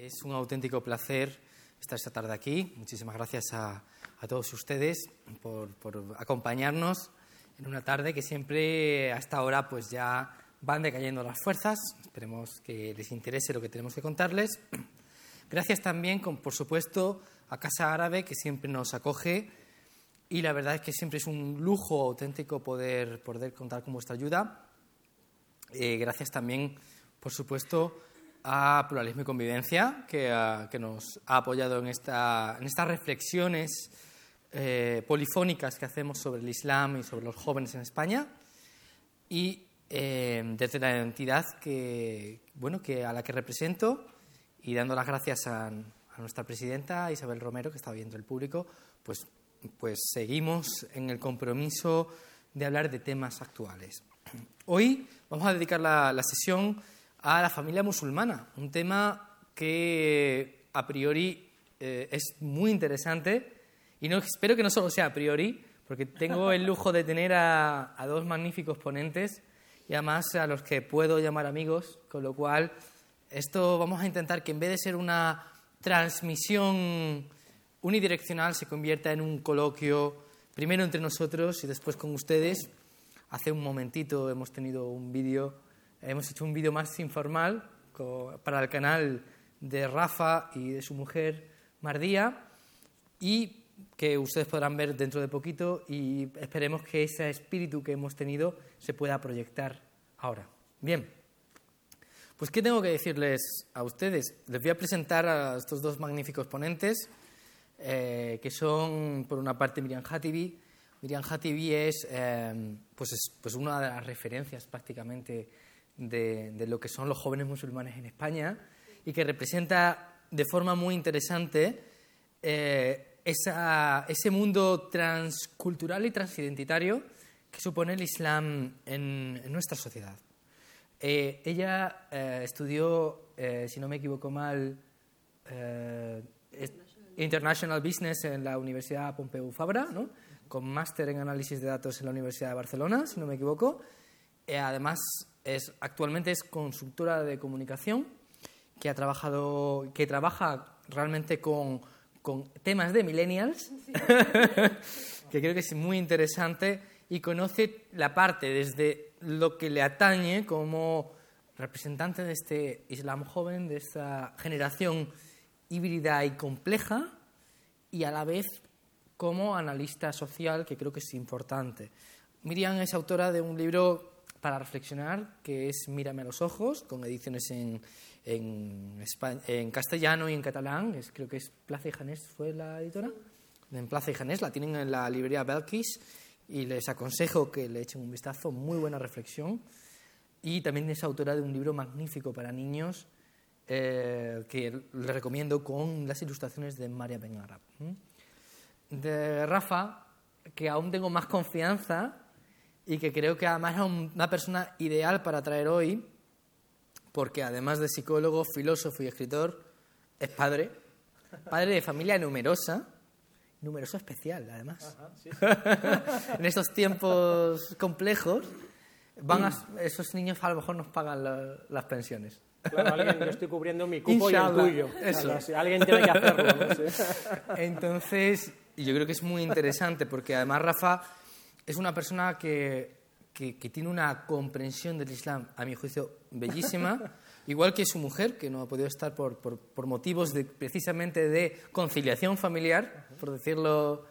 Es un auténtico placer estar esta tarde aquí. Muchísimas gracias a, todos ustedes por, acompañarnos en una tarde que siempre a esta hora pues ya van decayendo las fuerzas. Esperemos que les interese lo que tenemos que contarles. Gracias también, por supuesto, a Casa Árabe que siempre nos acoge y la verdad es que siempre es un lujo auténtico poder, poder contar con vuestra ayuda. Eh, gracias también, por supuesto, a Pluralismo y Convivencia, que, ah, que nos ha apoyado en, esta, en estas reflexiones eh, polifónicas que hacemos sobre el Islam y sobre los jóvenes en España. Y eh, desde la entidad que, bueno, que, a la que represento y dando las gracias a, nuestra presidenta Isabel Romero, que está viendo el público, pues, pues seguimos en el compromiso de hablar de temas actuales. Hoy vamos a dedicar la, la sesión a la familia musulmana, un tema que a priori eh, es muy interesante y espero que no solo sea a priori, porque tengo el lujo de tener a, dos magníficos ponentes y además a los que puedo llamar amigos, con lo cual esto vamos a intentar que en vez de ser una transmisión unidireccional se convierta en un coloquio primero entre nosotros y después con ustedes. Hace un momentito hemos tenido un vídeo Hemos hecho un vídeo más informal para el canal de Rafa y de su mujer Mardía y que ustedes podrán ver dentro de poquito y esperemos que ese espíritu que hemos tenido se pueda proyectar ahora. Bien, pues ¿qué tengo que decirles a ustedes? Les voy a presentar a estos dos magníficos ponentes, eh, que son, por una parte, Miriam Hatibi. Miriam Hatibi es, eh, pues, es pues una de las referencias prácticamente de, lo que son los jóvenes musulmanes en España y que representa de forma muy interesante eh, ese mundo transcultural y transidentitario que supone el Islam en, nuestra sociedad. Eh, ella eh, estudió, si no me equivoco mal, International Business en la Universidad Pompeu Fabra, ¿no? con máster en análisis de datos en la Universidad de Barcelona, si no me equivoco. además, actualmente es consultora de comunicación que ha trabajado, que trabaja realmente con, temas de millennials, que creo que es muy interesante y conoce la parte desde lo que le atañe como representante de este Islam joven, de esta generación híbrida y compleja, y a la vez como analista social, que creo que es importante. Miriam es autora de un libro para reflexionar, que es Mírame a los ojos, con ediciones en, en, castellano y en catalán. Es, creo que es Plaza y Janés, ¿fue la editora? En Plaza y Janés, la tienen en la librería Belkis y les aconsejo que le echen un vistazo, muy buena reflexión. Y también es autora de un libro magnífico para niños eh, que le recomiendo con las ilustraciones de María Benarab. De Rafa, que aún tengo más confianza y que creo que además es una persona ideal para traer hoy, porque además de psicólogo, filósofo y escritor, es padre, padre de familia numerosa, numeroso especial además. en estos tiempos complejos, van esos niños a lo mejor nos pagan las pensiones. Claro, alguien, yo estoy cubriendo mi cupo y el tuyo. Eso. alguien tiene que hacerlo. Entonces, yo creo que es muy interesante porque además Rafa es una persona que, que, tiene una comprensión del Islam, a mi juicio, bellísima, igual que su mujer, que no ha podido estar por, por, por motivos de, precisamente de conciliación familiar, por decirlo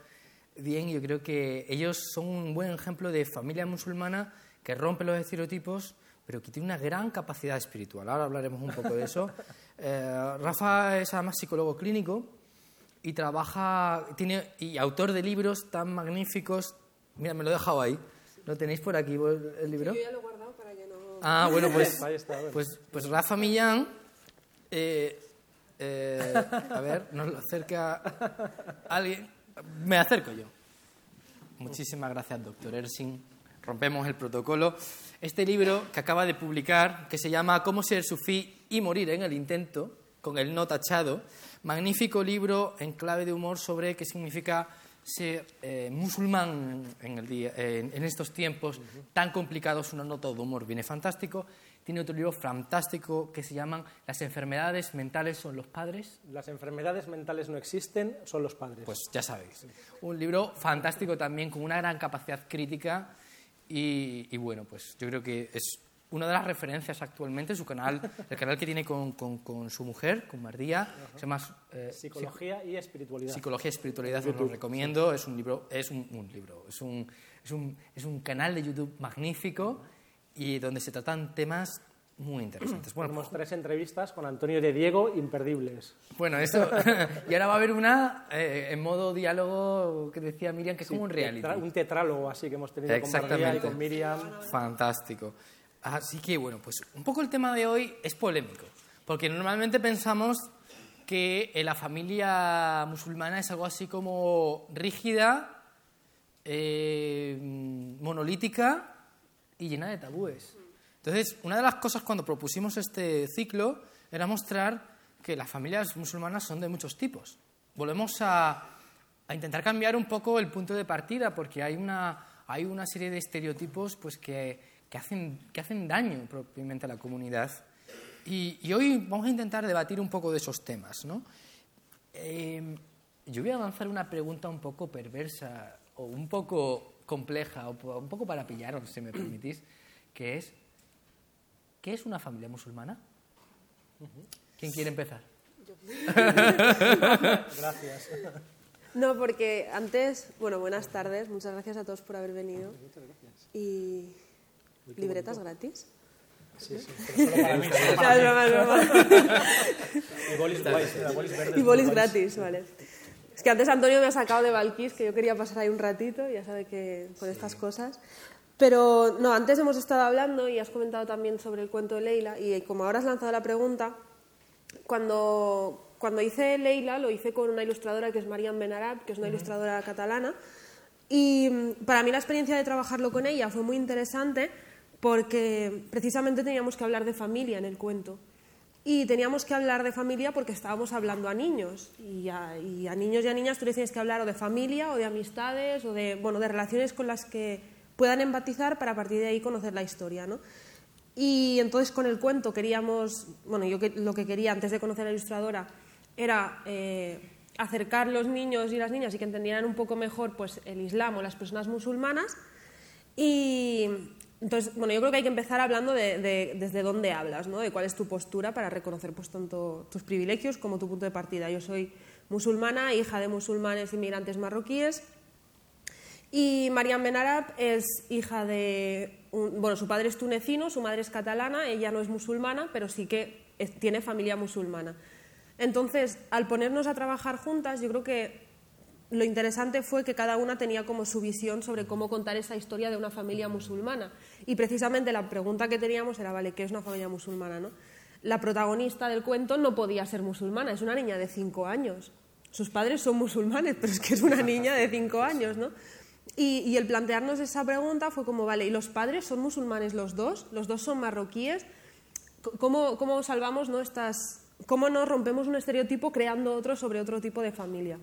bien. Yo creo que ellos son un buen ejemplo de familia musulmana que rompe los estereotipos, pero que tiene una gran capacidad espiritual. Ahora hablaremos un poco de eso. Eh, Rafa es además psicólogo clínico y trabaja tiene, y autor de libros tan magníficos Mira, me lo he dejado ahí. ¿Lo tenéis por aquí el libro? yo ya lo he guardado para que no... Ah, bueno, pues, pues, pues Rafa Millán... Eh, eh, a ver, nos lo acerca alguien. Me acerco yo. Muchísimas gracias, doctor Ersing. Rompemos el protocolo. Este libro que acaba de publicar, que se llama Cómo ser sufí y morir en el intento, con el no tachado, magnífico libro en clave de humor sobre qué significa ser eh, musulmán en, el día, en estos tiempos tan complicados, una nota de humor viene fantástico. tiene otro libro fantástico que se llama Las enfermedades mentales son los padres. Las enfermedades mentales no existen, son los padres. Pues ya sabéis. Un libro fantástico también, con una gran capacidad crítica y, y bueno, pues yo creo que es una de las referencias actualmente, su canal, el canal que tiene con, con, su mujer, con Mardía, se llama eh, Psicología y Espiritualidad. Psicología y Espiritualidad, os lo recomiendo, es un libro, es un, libro, es un, es, un, es un canal de YouTube magnífico y donde se tratan temas muy interesantes. Bueno, Tenemos tres entrevistas con Antonio de Diego imperdibles. Bueno, eso. y ahora va a haber una eh, en modo diálogo que decía Miriam, que es como un reality. un tetrálogo así que hemos tenido con María y con Miriam. Fantástico. Así que, bueno, pues un poco el tema de hoy es polémico, porque normalmente pensamos que la familia musulmana es algo así como rígida, eh, monolítica y llena de tabúes. Entonces, una de las cosas cuando propusimos este ciclo era mostrar que las familias musulmanas son de muchos tipos. Volvemos a, intentar cambiar un poco el punto de partida, porque hay una, hay una serie de estereotipos pues, que que hacen, que hacen daño propiamente a la comunidad. Y, hoy vamos a intentar debatir un poco de esos temas. ¿no? Eh, yo voy a lanzar una pregunta un poco perversa o un poco compleja, o un poco para pillaros, si me permitís, que es, ¿qué es una familia musulmana? ¿Quién quiere empezar? Gracias. No, porque antes, bueno, buenas tardes, muchas gracias a todos por haber venido. Muchas gracias. Y ¿Libretas gratis? Sí, sí, pero solo para mí. y bolis, y bolis gratis, vale. Es que antes Antonio me ha sacado de Valquís, que yo quería pasar ahí un ratito, ya sabe que con estas cosas. Pero no, antes hemos estado hablando y has comentado también sobre el cuento de Leila, y como ahora has lanzado la pregunta, cuando, cuando hice Leila lo hice con una ilustradora que es Mariam Benarab, que es una ilustradora catalana, y mm, para mí la experiencia de trabajarlo con ella fue muy interesante porque precisamente teníamos que hablar de familia en el cuento. Y teníamos que hablar de familia porque estábamos hablando a niños. Y a, niños y a niñas tú les tienes que hablar o de familia, o de amistades, o de, bueno, de relaciones con las que puedan empatizar para a partir de ahí conocer la historia. ¿no? Y entonces con el cuento queríamos, bueno, yo lo que quería antes de conocer a la ilustradora era eh, acercar los niños y las niñas y que entendieran un poco mejor pues, el Islam o las personas musulmanas. Y, entonces, bueno, yo creo que hay que empezar hablando de, desde dónde hablas, ¿no? de cuál es tu postura para reconocer pues, tanto tus privilegios como tu punto de partida. Yo soy musulmana, hija de musulmanes inmigrantes marroquíes, y Mariam Benarab es hija de... bueno, su padre es tunecino, su madre es catalana, ella no es musulmana, pero sí que tiene familia musulmana. Entonces, al ponernos a trabajar juntas, yo creo que lo interesante fue que cada una tenía como su visión sobre cómo contar esa historia de una familia musulmana. Y precisamente la pregunta que teníamos era, vale, ¿qué es una familia musulmana? ¿no? La protagonista del cuento no podía ser musulmana, es una niña de cinco años. Sus padres son musulmanes, pero es que es una niña de cinco años. Y, el plantearnos esa pregunta fue como, vale, ¿y los padres son musulmanes los dos? ¿Los dos son marroquíes? ¿Cómo, cómo salvamos ¿no? estas... ¿Cómo no rompemos un estereotipo creando otro sobre otro tipo de familia?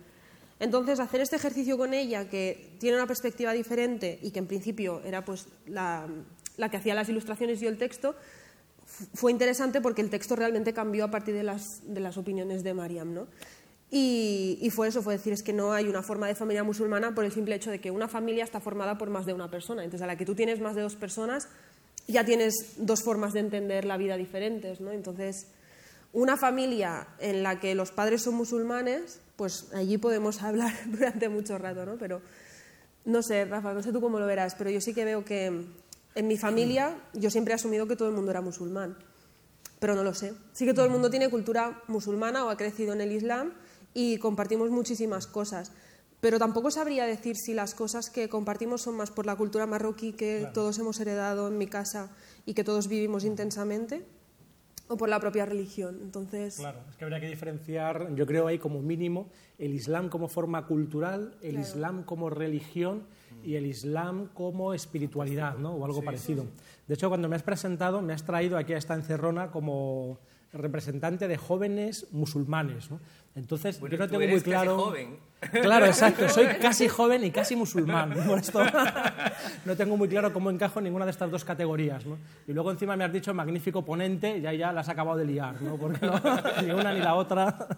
Entonces, hacer este ejercicio con ella, que tiene una perspectiva diferente y que en principio era pues, la, que hacía las ilustraciones y el texto, fue interesante porque el texto realmente cambió a partir de las, opiniones de Mariam. ¿no? Y, y, fue eso, fue decir, es que no hay una forma de familia musulmana por el simple hecho de que una familia está formada por más de una persona. Entonces, a la que tú tienes más de dos personas, ya tienes dos formas de entender la vida diferentes. ¿no? Entonces, una familia en la que los padres son musulmanes, pues allí podemos hablar durante mucho rato, ¿no? Pero no sé, Rafa, no sé tú cómo lo verás, pero yo sí que veo que en mi familia yo siempre he asumido que todo el mundo era musulmán, pero no lo sé. Sí que todo el mundo tiene cultura musulmana o ha crecido en el Islam y compartimos muchísimas cosas, pero tampoco sabría decir si las cosas que compartimos son más por la cultura marroquí que todos hemos heredado en mi casa y que todos vivimos intensamente o por la propia religión. Entonces... Claro, es que habría que diferenciar, yo creo ahí como mínimo, el Islam como forma cultural, el Islam como religión y el Islam como espiritualidad, ¿no? O algo parecido. De hecho, cuando me has presentado, me has traído aquí a esta encerrona como representante de jóvenes musulmanes. ¿no? Entonces, Bueno, yo no tú tengo eres muy claro. casi joven. Claro, exacto. Soy casi joven y casi musulmán. Por esto no tengo muy claro cómo encajo en ninguna de estas dos categorías. ¿no? Y luego encima me has dicho magnífico ponente y ahí ya la has acabado de liar, ¿no? Porque no, ni una ni la otra.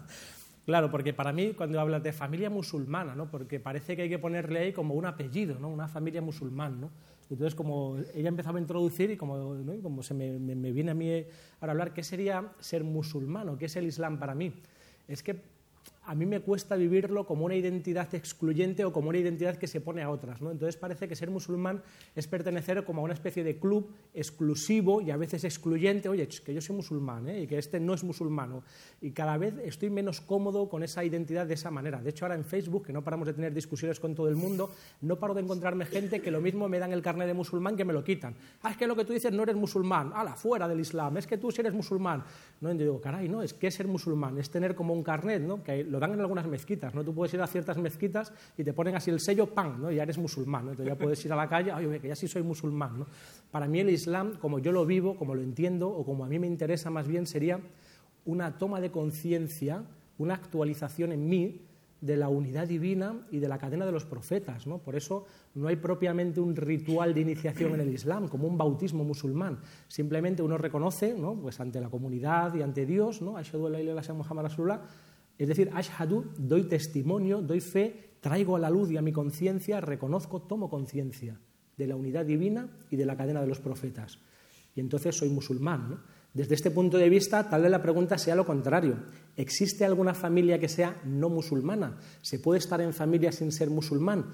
Claro, porque para mí cuando hablas de familia musulmana, ¿no? porque parece que hay que ponerle ahí como un apellido, ¿no? una familia musulmán. ¿no? Entonces, como ella empezaba a introducir y como, ¿no? como se me, me- me viene a mí ahora hablar, ¿qué sería ser musulmán qué es el Islam para mí? Es que a mí me cuesta vivirlo como una identidad excluyente o como una identidad que se pone a otras. ¿no? Entonces parece que ser musulmán es pertenecer como a una especie de club exclusivo y a veces excluyente. Oye, que yo soy musulmán ¿eh? y que este no es musulmano. Y cada vez estoy menos cómodo con esa identidad de esa manera. De hecho, ahora en Facebook, que no paramos de tener discusiones con todo el mundo, no paro de encontrarme gente que lo mismo me dan el carnet de musulmán que me lo quitan. Ah, es que lo que tú dices no eres musulmán. Ala, fuera del Islam. Es que tú sí eres musulmán. No, y digo, caray, no, es que ser musulmán es tener como un carnet, ¿no? Que lo dan en algunas mezquitas, ¿no? Tú puedes ir a ciertas mezquitas y te ponen así el sello, ¡pam!, ¿no? Y ya eres musulmán, ¿no? Entonces ya puedes ir a la calle, oye, que ya sí soy musulmán, ¿no? Para mí el Islam, como yo lo vivo, como lo entiendo, o como a mí me interesa más bien, sería una toma de conciencia, una actualización en mí de la unidad divina y de la cadena de los profetas. ¿no? Por eso no hay propiamente un ritual de iniciación en el Islam, como un bautismo musulmán. Simplemente uno reconoce, ¿no? pues ante la comunidad y ante Dios, ¿no? Es decir, ashhadu, doy testimonio, doy fe, traigo a la luz y a mi conciencia, reconozco, tomo conciencia de la unidad divina y de la cadena de los profetas. Y entonces soy musulmán. Desde este punto de vista, tal vez la pregunta sea lo contrario. ¿Existe alguna familia que sea no musulmana? ¿Se puede estar en familia sin ser musulmán?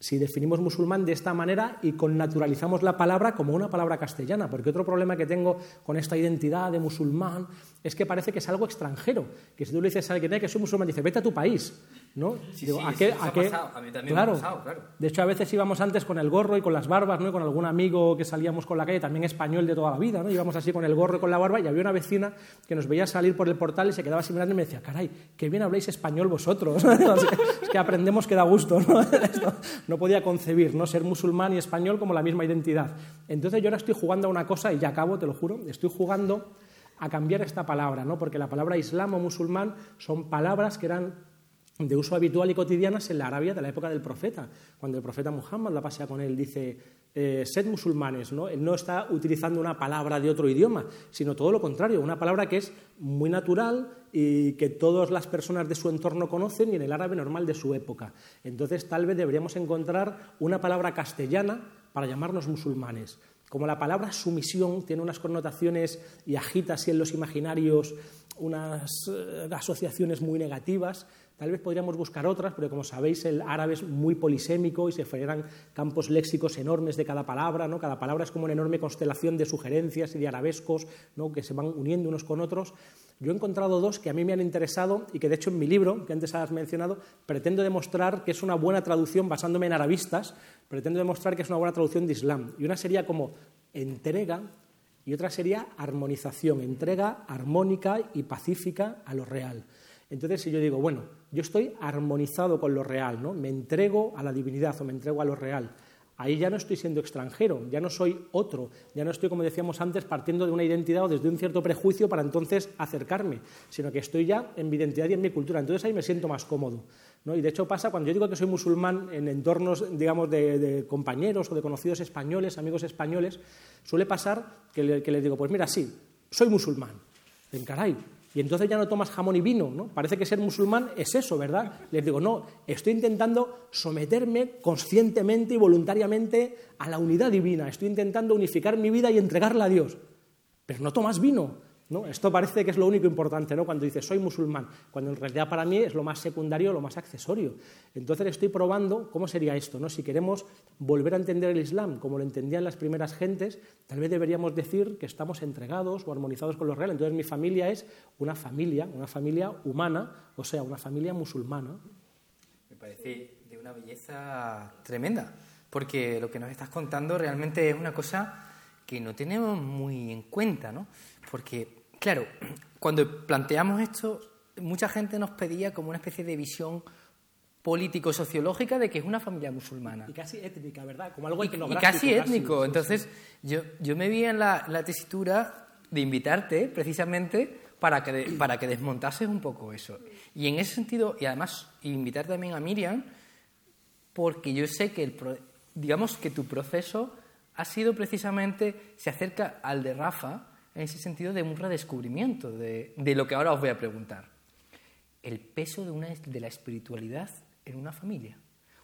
Si definimos musulmán de esta manera y connaturalizamos la palabra como una palabra castellana, porque otro problema que tengo con esta identidad de musulmán es que parece que es algo extranjero, que si tú le dices a alguien "Eh, que soy musulmán, dice, vete a tu país, ¿no? Sí, Digo, sí, ¿a qué- eso a ha qué- pasado. A mí también me ha claro. pasado, claro. De hecho, a veces íbamos antes con el gorro y con las barbas, ¿no? Y con algún amigo que salíamos con la calle, también español de toda la vida, ¿no? Íbamos así con el gorro y con la barba y había una vecina que nos veía salir por el portal y se quedaba así mirando y me decía, caray, qué bien habláis español vosotros. es que aprendemos que da gusto, ¿no? No podía concebir, ¿no? Ser musulmán y español como la misma identidad. Entonces yo ahora estoy jugando a una cosa, y ya acabo, te lo juro, estoy jugando a cambiar esta palabra, ¿no? Porque la palabra islam o musulmán son palabras que eran de uso habitual y cotidianas en la Arabia de la época del profeta. Cuando el profeta Muhammad la pasea con él, dice, eh, sed musulmanes, ¿no? Está utilizando una palabra de otro idioma, sino todo lo contrario, una palabra que es muy natural y que todas las personas de su entorno conocen y en el árabe normal de su época. Entonces, tal vez deberíamos encontrar una palabra castellana para llamarnos musulmanes. Como la palabra sumisión tiene unas connotaciones y agita así en los imaginarios unas eh, asociaciones muy negativas, tal vez podríamos buscar otras, porque como sabéis el árabe es muy polisémico y se generan campos léxicos enormes de cada palabra, ¿no? cada palabra es como una enorme constelación de sugerencias y de arabescos que se van uniendo unos con otros. Yo he encontrado dos que a mí me han interesado y que de hecho en mi libro, que antes has mencionado, pretendo demostrar que es una buena traducción basándome en arabistas, pretendo demostrar que es una buena traducción de Islam. Y una sería como entrega y otra sería armonización, entrega armónica y pacífica a lo real. Entonces, si yo digo, bueno, yo estoy armonizado con lo real, ¿no? me entrego a la divinidad o me entrego a lo real, ahí ya no estoy siendo extranjero, ya no soy otro, ya no estoy, como decíamos antes, partiendo de una identidad o desde un cierto prejuicio para entonces acercarme, sino que estoy ya en mi identidad y en mi cultura. Entonces ahí me siento más cómodo. ¿no? Y de hecho pasa cuando yo digo que soy musulmán en entornos, digamos, de, compañeros o de conocidos españoles, amigos españoles, suele pasar que, le- que les digo, pues mira, sí, soy musulmán. En caray. Y entonces ya no tomas jamón y vino, ¿no? Parece que ser musulmán es eso, ¿verdad? Les digo, no, estoy intentando someterme conscientemente y voluntariamente a la unidad divina. Estoy intentando unificar mi vida y entregarla a Dios. Pero no tomas vino, ¿no? Esto parece que es lo único importante, ¿no? Cuando dices soy musulmán, cuando en realidad para mí es lo más secundario, lo más accesorio. Entonces estoy probando cómo sería esto, ¿no? Si queremos volver a entender el Islam como lo entendían las primeras gentes, tal vez deberíamos decir que estamos entregados o armonizados con lo real. Entonces mi familia es una familia, una familia humana, o sea, una familia musulmana. Me parece de una belleza tremenda, porque lo que nos estás contando realmente es una cosa que no tenemos muy en cuenta, ¿no? Porque, claro, cuando planteamos esto, mucha gente nos pedía como una especie de visión político-sociológica de que es una familia musulmana. Y casi étnica, ¿verdad? Como algo Y- y casi étnico. sí, sí. Entonces, Yo, yo me vi en la, la tesitura de invitarte precisamente para que, para que desmontases un poco eso. Y en ese sentido, y además invitar también a Miriam, porque yo sé que, el, digamos que tu proceso ha sido precisamente, se acerca al de Rafa, ese sentido de un redescubrimiento de, de lo que ahora os voy a preguntar. El peso de, una, de la espiritualidad en una familia.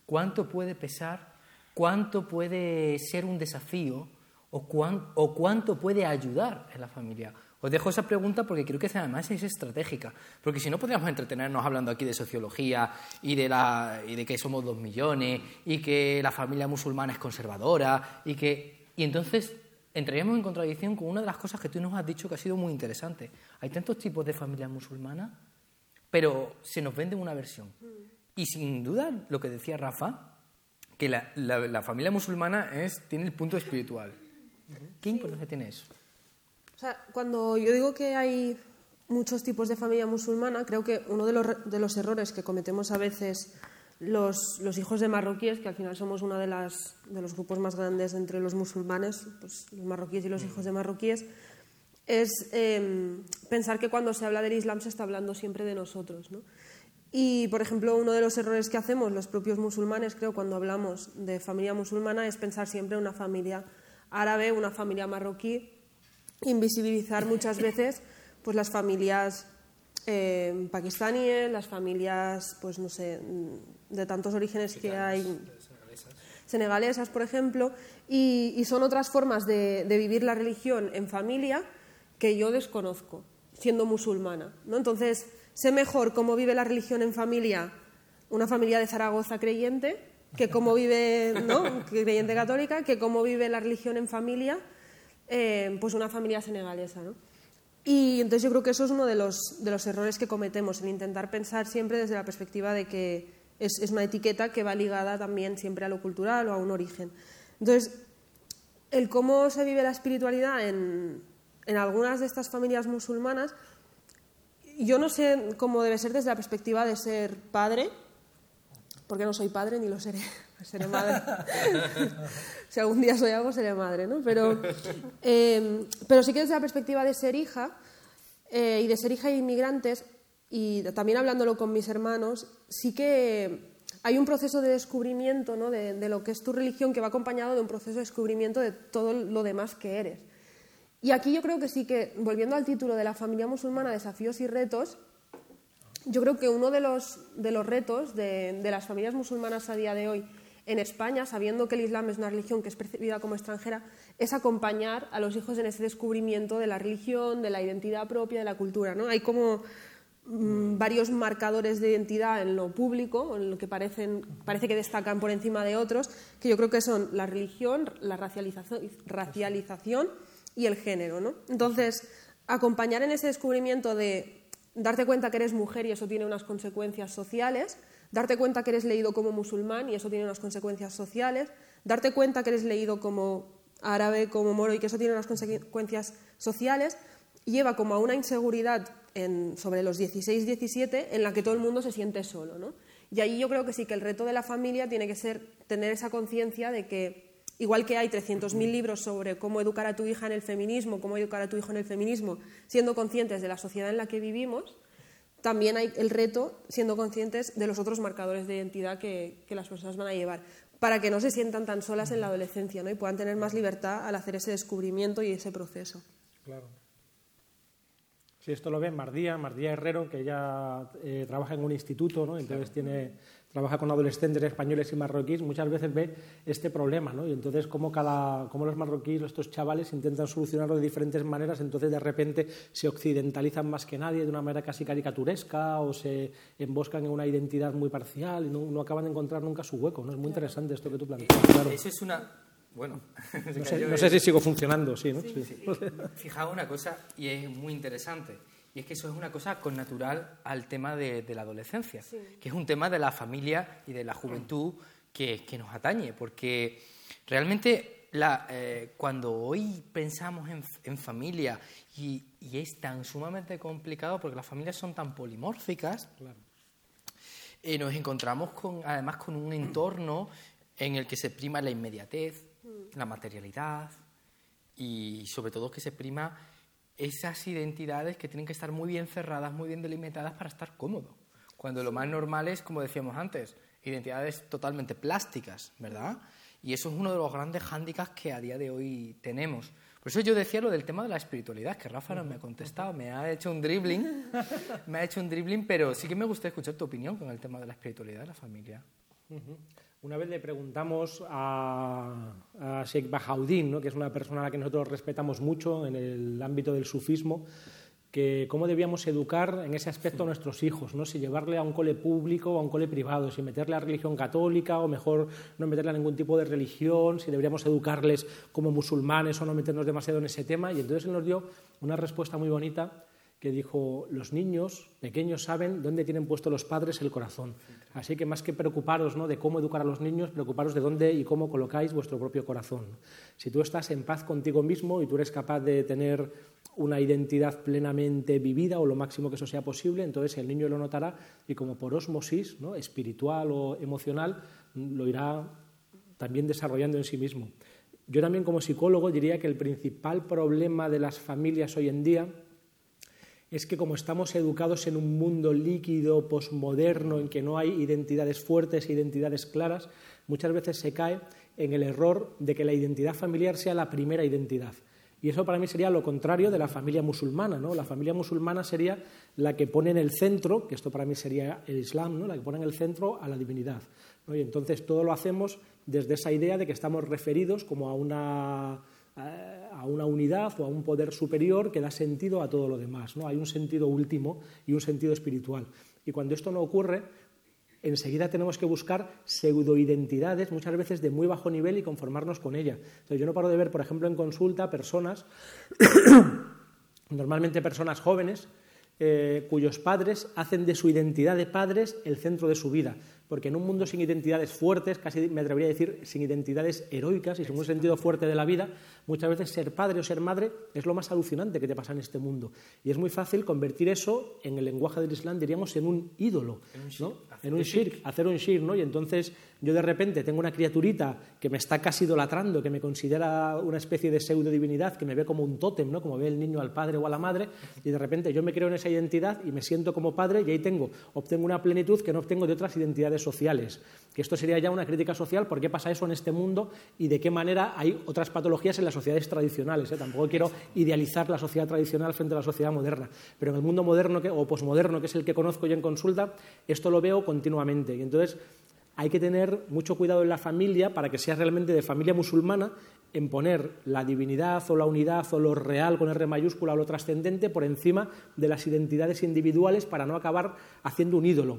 ¿Cuánto puede pesar? ¿Cuánto puede ser un desafío? ¿O, o cuánto puede ayudar en la familia? Os dejo esa pregunta porque creo que además es estratégica, porque si no podríamos entretenernos hablando aquí de sociología y de, la, y de que somos dos millones y que la familia musulmana es conservadora y que... Y entonces entraríamos en contradicción con una de las cosas que tú nos has dicho que ha sido muy interesante. Hay tantos tipos de familias musulmanas, pero se nos vende una versión. Y sin duda, lo que decía Rafa, que la, la, familia musulmana es, tiene el punto espiritual. ¿Qué importancia tiene eso? O sea, cuando yo digo que hay muchos tipos de familia musulmana, creo que uno de los, de los errores que cometemos a veces los, hijos de marroquíes, que al final somos uno de los grupos más grandes entre los musulmanes, pues los marroquíes y los hijos de marroquíes, es em, pensar que cuando se habla del Islam se está hablando siempre de nosotros. ¿no? Y, por ejemplo, uno de los errores que hacemos los propios musulmanes, creo, cuando hablamos de familia musulmana, es pensar siempre en una familia árabe, una familia marroquí, invisibilizar muchas veces pues las familias eh, pakistaníes, las familias, pues no sé, de tantos orígenes que hay, senegalesas, por ejemplo, y, son otras formas de, vivir la religión en familia que yo desconozco, siendo musulmana. ¿no? Entonces, sé mejor cómo vive la religión en familia una familia de Zaragoza creyente, que cómo vive, ¿no? creyente católica, que cómo vive la religión en familia eh, pues una familia senegalesa. ¿no? Y entonces yo creo que eso es uno de los, de los errores que cometemos, en intentar pensar siempre desde la perspectiva de que es, es, una etiqueta que va ligada también siempre a lo cultural o a un origen. Entonces, el cómo se vive la espiritualidad en, en algunas de estas familias musulmanas, yo no sé cómo debe ser desde la perspectiva de ser padre, porque no soy padre ni lo seré, seré madre. si algún día soy algo, seré madre, ¿no? Pero, eh, pero sí que desde la perspectiva de ser hija eh, y de ser hija de inmigrantes, y también hablándolo con mis hermanos, sí que hay un proceso de descubrimiento ¿no? de, lo que es tu religión que va acompañado de un proceso de descubrimiento de todo lo demás que eres. Y aquí yo creo que sí que, volviendo al título de la familia musulmana, desafíos y retos, yo creo que uno de los, de los retos de, de, las familias musulmanas a día de hoy en España, sabiendo que el Islam es una religión que es percibida como extranjera, es acompañar a los hijos en ese descubrimiento de la religión, de la identidad propia, de la cultura. ¿no? Hay como varios marcadores de identidad en lo público, en lo que parecen, parece que destacan por encima de otros, que yo creo que son la religión, la racialización, racialización y el género. ¿no? Entonces, acompañar en ese descubrimiento de darte cuenta que eres mujer y eso tiene unas consecuencias sociales, darte cuenta que eres leído como musulmán y eso tiene unas consecuencias sociales, darte cuenta que eres leído como árabe, como moro y que eso tiene unas consecuencias sociales, lleva como a una inseguridad en, sobre los 16-17 en la que todo el mundo se siente solo. ¿no? Y ahí yo creo que sí que el reto de la familia tiene que ser tener esa conciencia de que Igual que hay 300.000 libros sobre cómo educar a tu hija en el feminismo, cómo educar a tu hijo en el feminismo, siendo conscientes de la sociedad en la que vivimos, también hay el reto siendo conscientes de los otros marcadores de identidad que, las personas van a llevar, para que no se sientan tan solas en la adolescencia ¿no? y puedan tener más libertad al hacer ese descubrimiento y ese proceso. Claro. Sí, esto lo ven Mardía, Mardía Herrero, que ella eh, trabaja en un instituto, ¿no? entonces tiene trabaja con adolescentes españoles y marroquíes, muchas veces ve este problema, ¿no? Y entonces cómo, cada, cómo los marroquíes, estos chavales, intentan solucionarlo de diferentes maneras, entonces de repente se occidentalizan más que nadie de una manera casi caricaturesca o se emboscan en una identidad muy parcial y no, acaban de encontrar nunca su hueco, ¿no? Es muy interesante esto que tú planteas. Claro. Eso es una... Bueno, no sé, si sigo funcionando, sí, ¿no? Sí, Fijaos una cosa, y es muy interesante y es que eso es una cosa connatural al tema de, la adolescencia, que es un tema de la familia y de la juventud que, nos atañe, porque realmente eh, cuando hoy pensamos en, familia y, es tan sumamente complicado porque las familias son tan polimórficas, eh, nos encontramos con, además con un entorno en el que se prima la inmediatez, mm. la materialidad y sobre todo que se prima esas identidades que tienen que estar muy bien cerradas, muy bien delimitadas para estar cómodo. Cuando lo más normal es, como decíamos antes, identidades totalmente plásticas, ¿verdad? Y eso es uno de los grandes hándicaps que a día de hoy tenemos. Por eso yo decía lo del tema de la espiritualidad, que Rafa no me ha contestado, me ha hecho un dribbling, me ha hecho un dribbling, pero sí que me gustaría escuchar tu opinión con el tema de la espiritualidad de la familia. Una vez le preguntamos a, Sheikh Bahauddin, ¿no? que es una persona a la que nosotros respetamos mucho en el ámbito del sufismo, que cómo debíamos educar en ese aspecto a nuestros hijos, ¿no? si llevarle a un cole público o a un cole privado, si meterle a religión católica o mejor no meterle a ningún tipo de religión, si deberíamos educarles como musulmanes o no meternos demasiado en ese tema. Y entonces él nos dio una respuesta muy bonita que dijo, los niños pequeños saben dónde tienen puesto los padres el corazón. Así que más que preocuparos ¿no? de cómo educar a los niños, preocuparos de dónde y cómo colocáis vuestro propio corazón. Si tú estás en paz contigo mismo y tú eres capaz de tener una identidad plenamente vivida o lo máximo que eso sea posible, entonces el niño lo notará y como por osmosis ¿no? espiritual o emocional lo irá también desarrollando en sí mismo. Yo también como psicólogo diría que el principal problema de las familias hoy en día es que como estamos educados en un mundo líquido, posmoderno, en que no hay identidades fuertes e identidades claras, muchas veces se cae en el error de que la identidad familiar sea la primera identidad. Y eso para mí sería lo contrario de la familia musulmana. ¿no? La familia musulmana sería la que pone en el centro, que esto para mí sería el Islam, ¿no? la que pone en el centro a la divinidad. Y entonces todo lo hacemos desde esa idea de que estamos referidos como a una a una unidad o a un poder superior que da sentido a todo lo demás. ¿no? Hay un sentido último y un sentido espiritual. Y cuando esto no ocurre, enseguida tenemos que buscar pseudoidentidades, muchas veces de muy bajo nivel, y conformarnos con ella. Yo no paro de ver, por ejemplo, en consulta personas, normalmente personas jóvenes, eh, cuyos padres hacen de su identidad de padres el centro de su vida porque en un mundo sin identidades fuertes, casi me atrevería a decir sin identidades heroicas y sin un sentido fuerte de la vida, muchas veces ser padre o ser madre es lo más alucinante que te pasa en este mundo. Y es muy fácil convertir eso, en el lenguaje del Islam diríamos, en un ídolo, en un shirk, hacer un shirk, ¿no? Y entonces yo de repente tengo una criaturita que me está casi idolatrando, que me considera una especie de pseudo divinidad, que me ve como un tótem, ¿no? Como ve el niño al padre o a la madre, y de repente yo me creo en esa identidad y me siento como padre y ahí tengo, obtengo una plenitud que no obtengo de otras identidades sociales. Que esto sería ya una crítica social, ¿por qué pasa eso en este mundo y de qué manera hay otras patologías en las sociedades tradicionales? Eh? Tampoco quiero idealizar la sociedad tradicional frente a la sociedad moderna, pero en el mundo moderno o posmoderno, que es el que conozco yo en consulta, esto lo veo continuamente. Y entonces hay que tener mucho cuidado en la familia para que sea realmente de familia musulmana en poner la divinidad o la unidad o lo real con R mayúscula o lo trascendente por encima de las identidades individuales para no acabar haciendo un ídolo.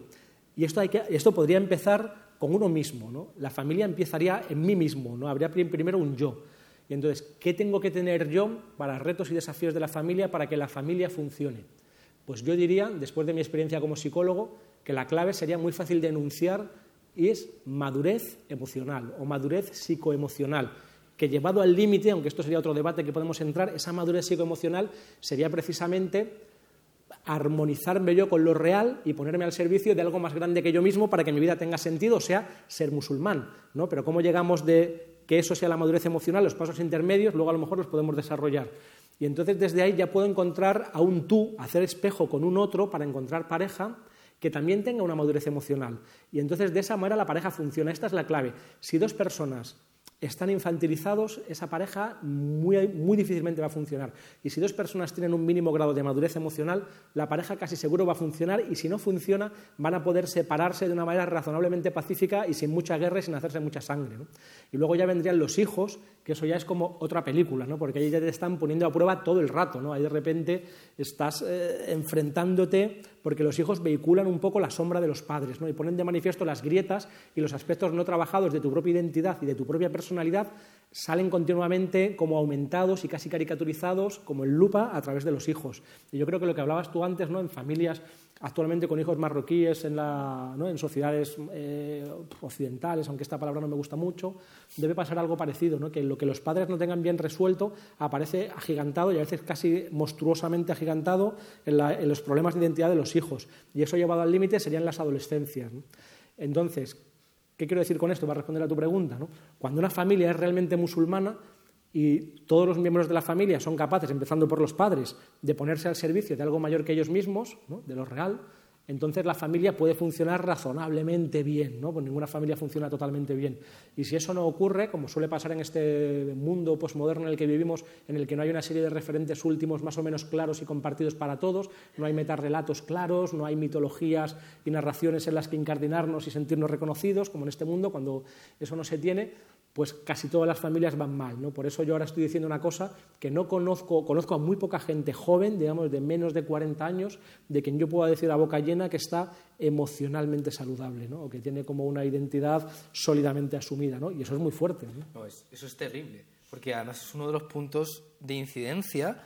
Y esto, hay que, esto podría empezar con uno mismo, ¿no? La familia empezaría en mí mismo, ¿no? Habría primero un yo. Y entonces, ¿qué tengo que tener yo para retos y desafíos de la familia para que la familia funcione? Pues yo diría, después de mi experiencia como psicólogo, que la clave sería muy fácil de enunciar y es madurez emocional o madurez psicoemocional, que llevado al límite, aunque esto sería otro debate que podemos entrar, esa madurez psicoemocional sería precisamente armonizarme yo con lo real y ponerme al servicio de algo más grande que yo mismo para que mi vida tenga sentido, o sea, ser musulmán. ¿no? Pero cómo llegamos de que eso sea la madurez emocional, los pasos intermedios, luego a lo mejor los podemos desarrollar. Y entonces desde ahí ya puedo encontrar a un tú, hacer espejo con un otro para encontrar pareja que también tenga una madurez emocional. Y entonces de esa manera la pareja funciona. Esta es la clave. Si dos personas están infantilizados, esa pareja muy, muy, difícilmente va a funcionar. Y si dos personas tienen un mínimo grado de madurez emocional, la pareja casi seguro va a funcionar y si no funciona, van a poder separarse de una manera razonablemente pacífica y sin mucha guerra y sin hacerse mucha sangre. Y luego ya vendrían los hijos, que eso ya es como otra película, ¿no? porque ahí ya te están poniendo a prueba todo el rato. ¿no? Ahí de repente estás eh, enfrentándote porque los hijos vehiculan un poco la sombra de los padres ¿no? y ponen de manifiesto las grietas y los aspectos no trabajados de tu propia identidad y de tu propia personalidad salen continuamente como aumentados y casi caricaturizados como en lupa a través de los hijos. Y yo creo que lo que hablabas tú antes, ¿no? en familias actualmente con hijos marroquíes en, la, en sociedades eh, occidentales, aunque esta palabra no me gusta mucho, debe pasar algo parecido, ¿no? que lo que los padres no tengan bien resuelto aparece agigantado y a veces casi monstruosamente agigantado en, los problemas de identidad de los hijos. Y eso llevado al límite serían las adolescencias. Entonces, ¿Qué quiero decir con esto? Va a responder a tu pregunta. ¿no? Cuando una familia es realmente musulmana, y todos los miembros de la familia son capaces, empezando por los padres, de ponerse al servicio de algo mayor que ellos mismos, de lo real, entonces la familia puede funcionar razonablemente bien, ¿no? Pues ninguna familia funciona totalmente bien. Y si eso no ocurre, como suele pasar en este mundo posmoderno en el que vivimos, en el que no hay una serie de referentes últimos más o menos claros y compartidos para todos, no hay metarrelatos claros, no hay mitologías y narraciones en las que incardinarnos y sentirnos reconocidos, como en este mundo, cuando eso no se tiene, pues casi todas las familias van mal. ¿no? Por eso yo ahora estoy diciendo una cosa que no conozco, conozco a muy poca gente joven, digamos de menos de 40 años, de quien yo pueda decir a boca llena que está emocionalmente saludable, ¿no? o que tiene como una identidad sólidamente asumida. ¿no? Y eso es muy fuerte. ¿no? eso es terrible, porque además es uno de los puntos de incidencia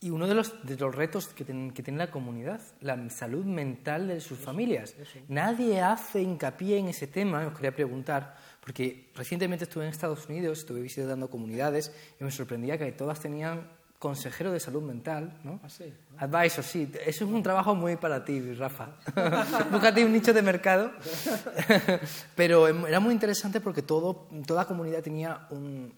y uno de los, de los retos que, que, tiene la comunidad, la salud mental de sus familias. Nadie hace hincapié en ese tema, os quería preguntar porque recientemente estuve en Estados Unidos, estuve visitando comunidades y me sorprendía que todas tenían consejero de salud mental, ¿no? Ah, sí. Advisor, sí. Eso es un trabajo muy para ti, Rafa. Búscate un nicho de mercado. Pero em, era muy interesante porque todo, toda comunidad tenía un,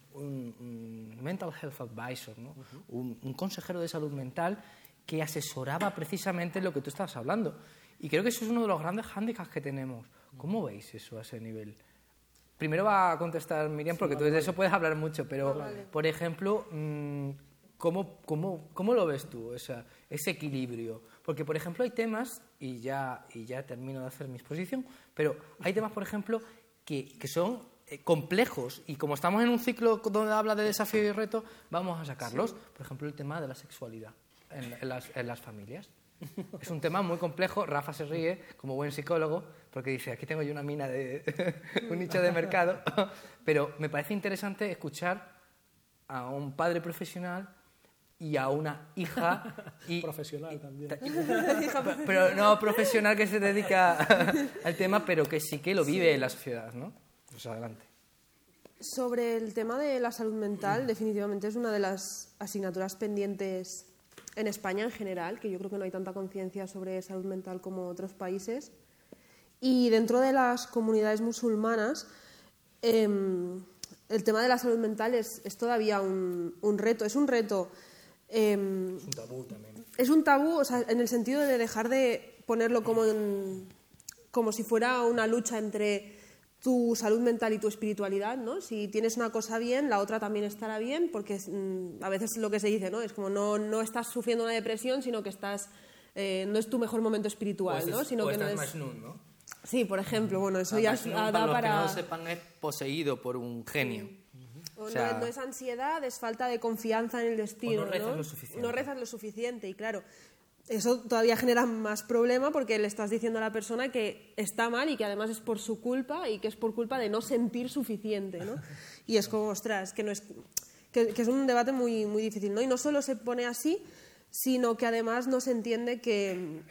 mental health advisor, ¿no? un, un, consejero de salud mental que asesoraba precisamente lo que tú estabas hablando. Y creo que eso es uno de los grandes hándicaps que tenemos. ¿Cómo veis eso a ese nivel? Primero va a contestar Miriam, porque tú de eso puedes hablar mucho, pero, ah, por ejemplo, mm, ¿cómo, cómo, cómo lo ves tú, esa, ese equilibrio? Porque, por ejemplo, hay temas, y ya, y ya termino de hacer mi exposición, pero hay temas, por ejemplo, que, que son eh, complejos y como estamos en un ciclo donde habla de desafío y reto, vamos a sacarlos. Por ejemplo, el tema de la sexualidad en, las, en las familias. Es un tema muy complejo. Rafa se ríe como buen psicólogo porque dice, aquí tengo yo una mina de un nicho de mercado. Pero me parece interesante escuchar a un padre profesional y a una hija y, profesional también. pero no profesional que se dedica al tema pero que sí que lo vive en la sociedad no pues adelante. Sobre el tema de la salud mental definitivamente es una de las asignaturas pendientes en España en general, que yo creo que no hay tanta conciencia sobre salud mental como otros países. Y dentro de las comunidades musulmanas, em, el tema de la salud mental es, todavía un, reto. Es un reto. Em, es un tabú también. Es un tabú, en el sentido de dejar de ponerlo como, como si fuera una lucha entre tu salud mental y tu espiritualidad, ¿no? Si tienes una cosa bien, la otra también estará bien, porque mm, a veces lo que se dice, ¿no? Es como no, no estás sufriendo una depresión, sino que estás, eh, no es tu mejor momento espiritual, ¿no? Sino que no es... ¿no? Sí, por ejemplo, bueno, eso ya da para... Los que no lo sepan, es poseído por un genio. O sea... no, es ansiedad, es falta de confianza en el destino. no rezas lo suficiente. No rezas lo suficiente, y claro, eso todavía genera más problema porque le estás diciendo a la persona que está mal y que además es por su culpa y que es por culpa de no sentir suficiente, ¿no? Y es como, ostras, que, no es, que, es un debate muy, muy difícil, ¿no? Y no solo se pone así, sino que además no se entiende que,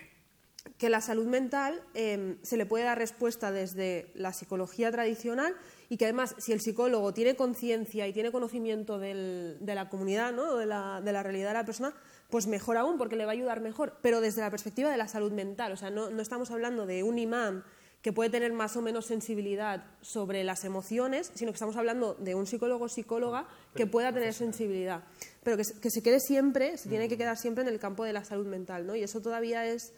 que la salud mental em, se le puede dar respuesta desde la psicología tradicional y que además si el psicólogo tiene conciencia y tiene conocimiento del, de la comunidad, ¿no? de, la, de la realidad de la persona, pues mejor aún, porque le va a ayudar mejor, pero desde la perspectiva de la salud mental. O sea, no, estamos hablando de un imán que puede tener más o menos sensibilidad sobre las emociones, sino que estamos hablando de un psicólogo o psicóloga que pueda tener sensibilidad, pero que, se quede siempre, se tiene que quedar siempre en el campo de la salud mental, ¿no? Y eso todavía es,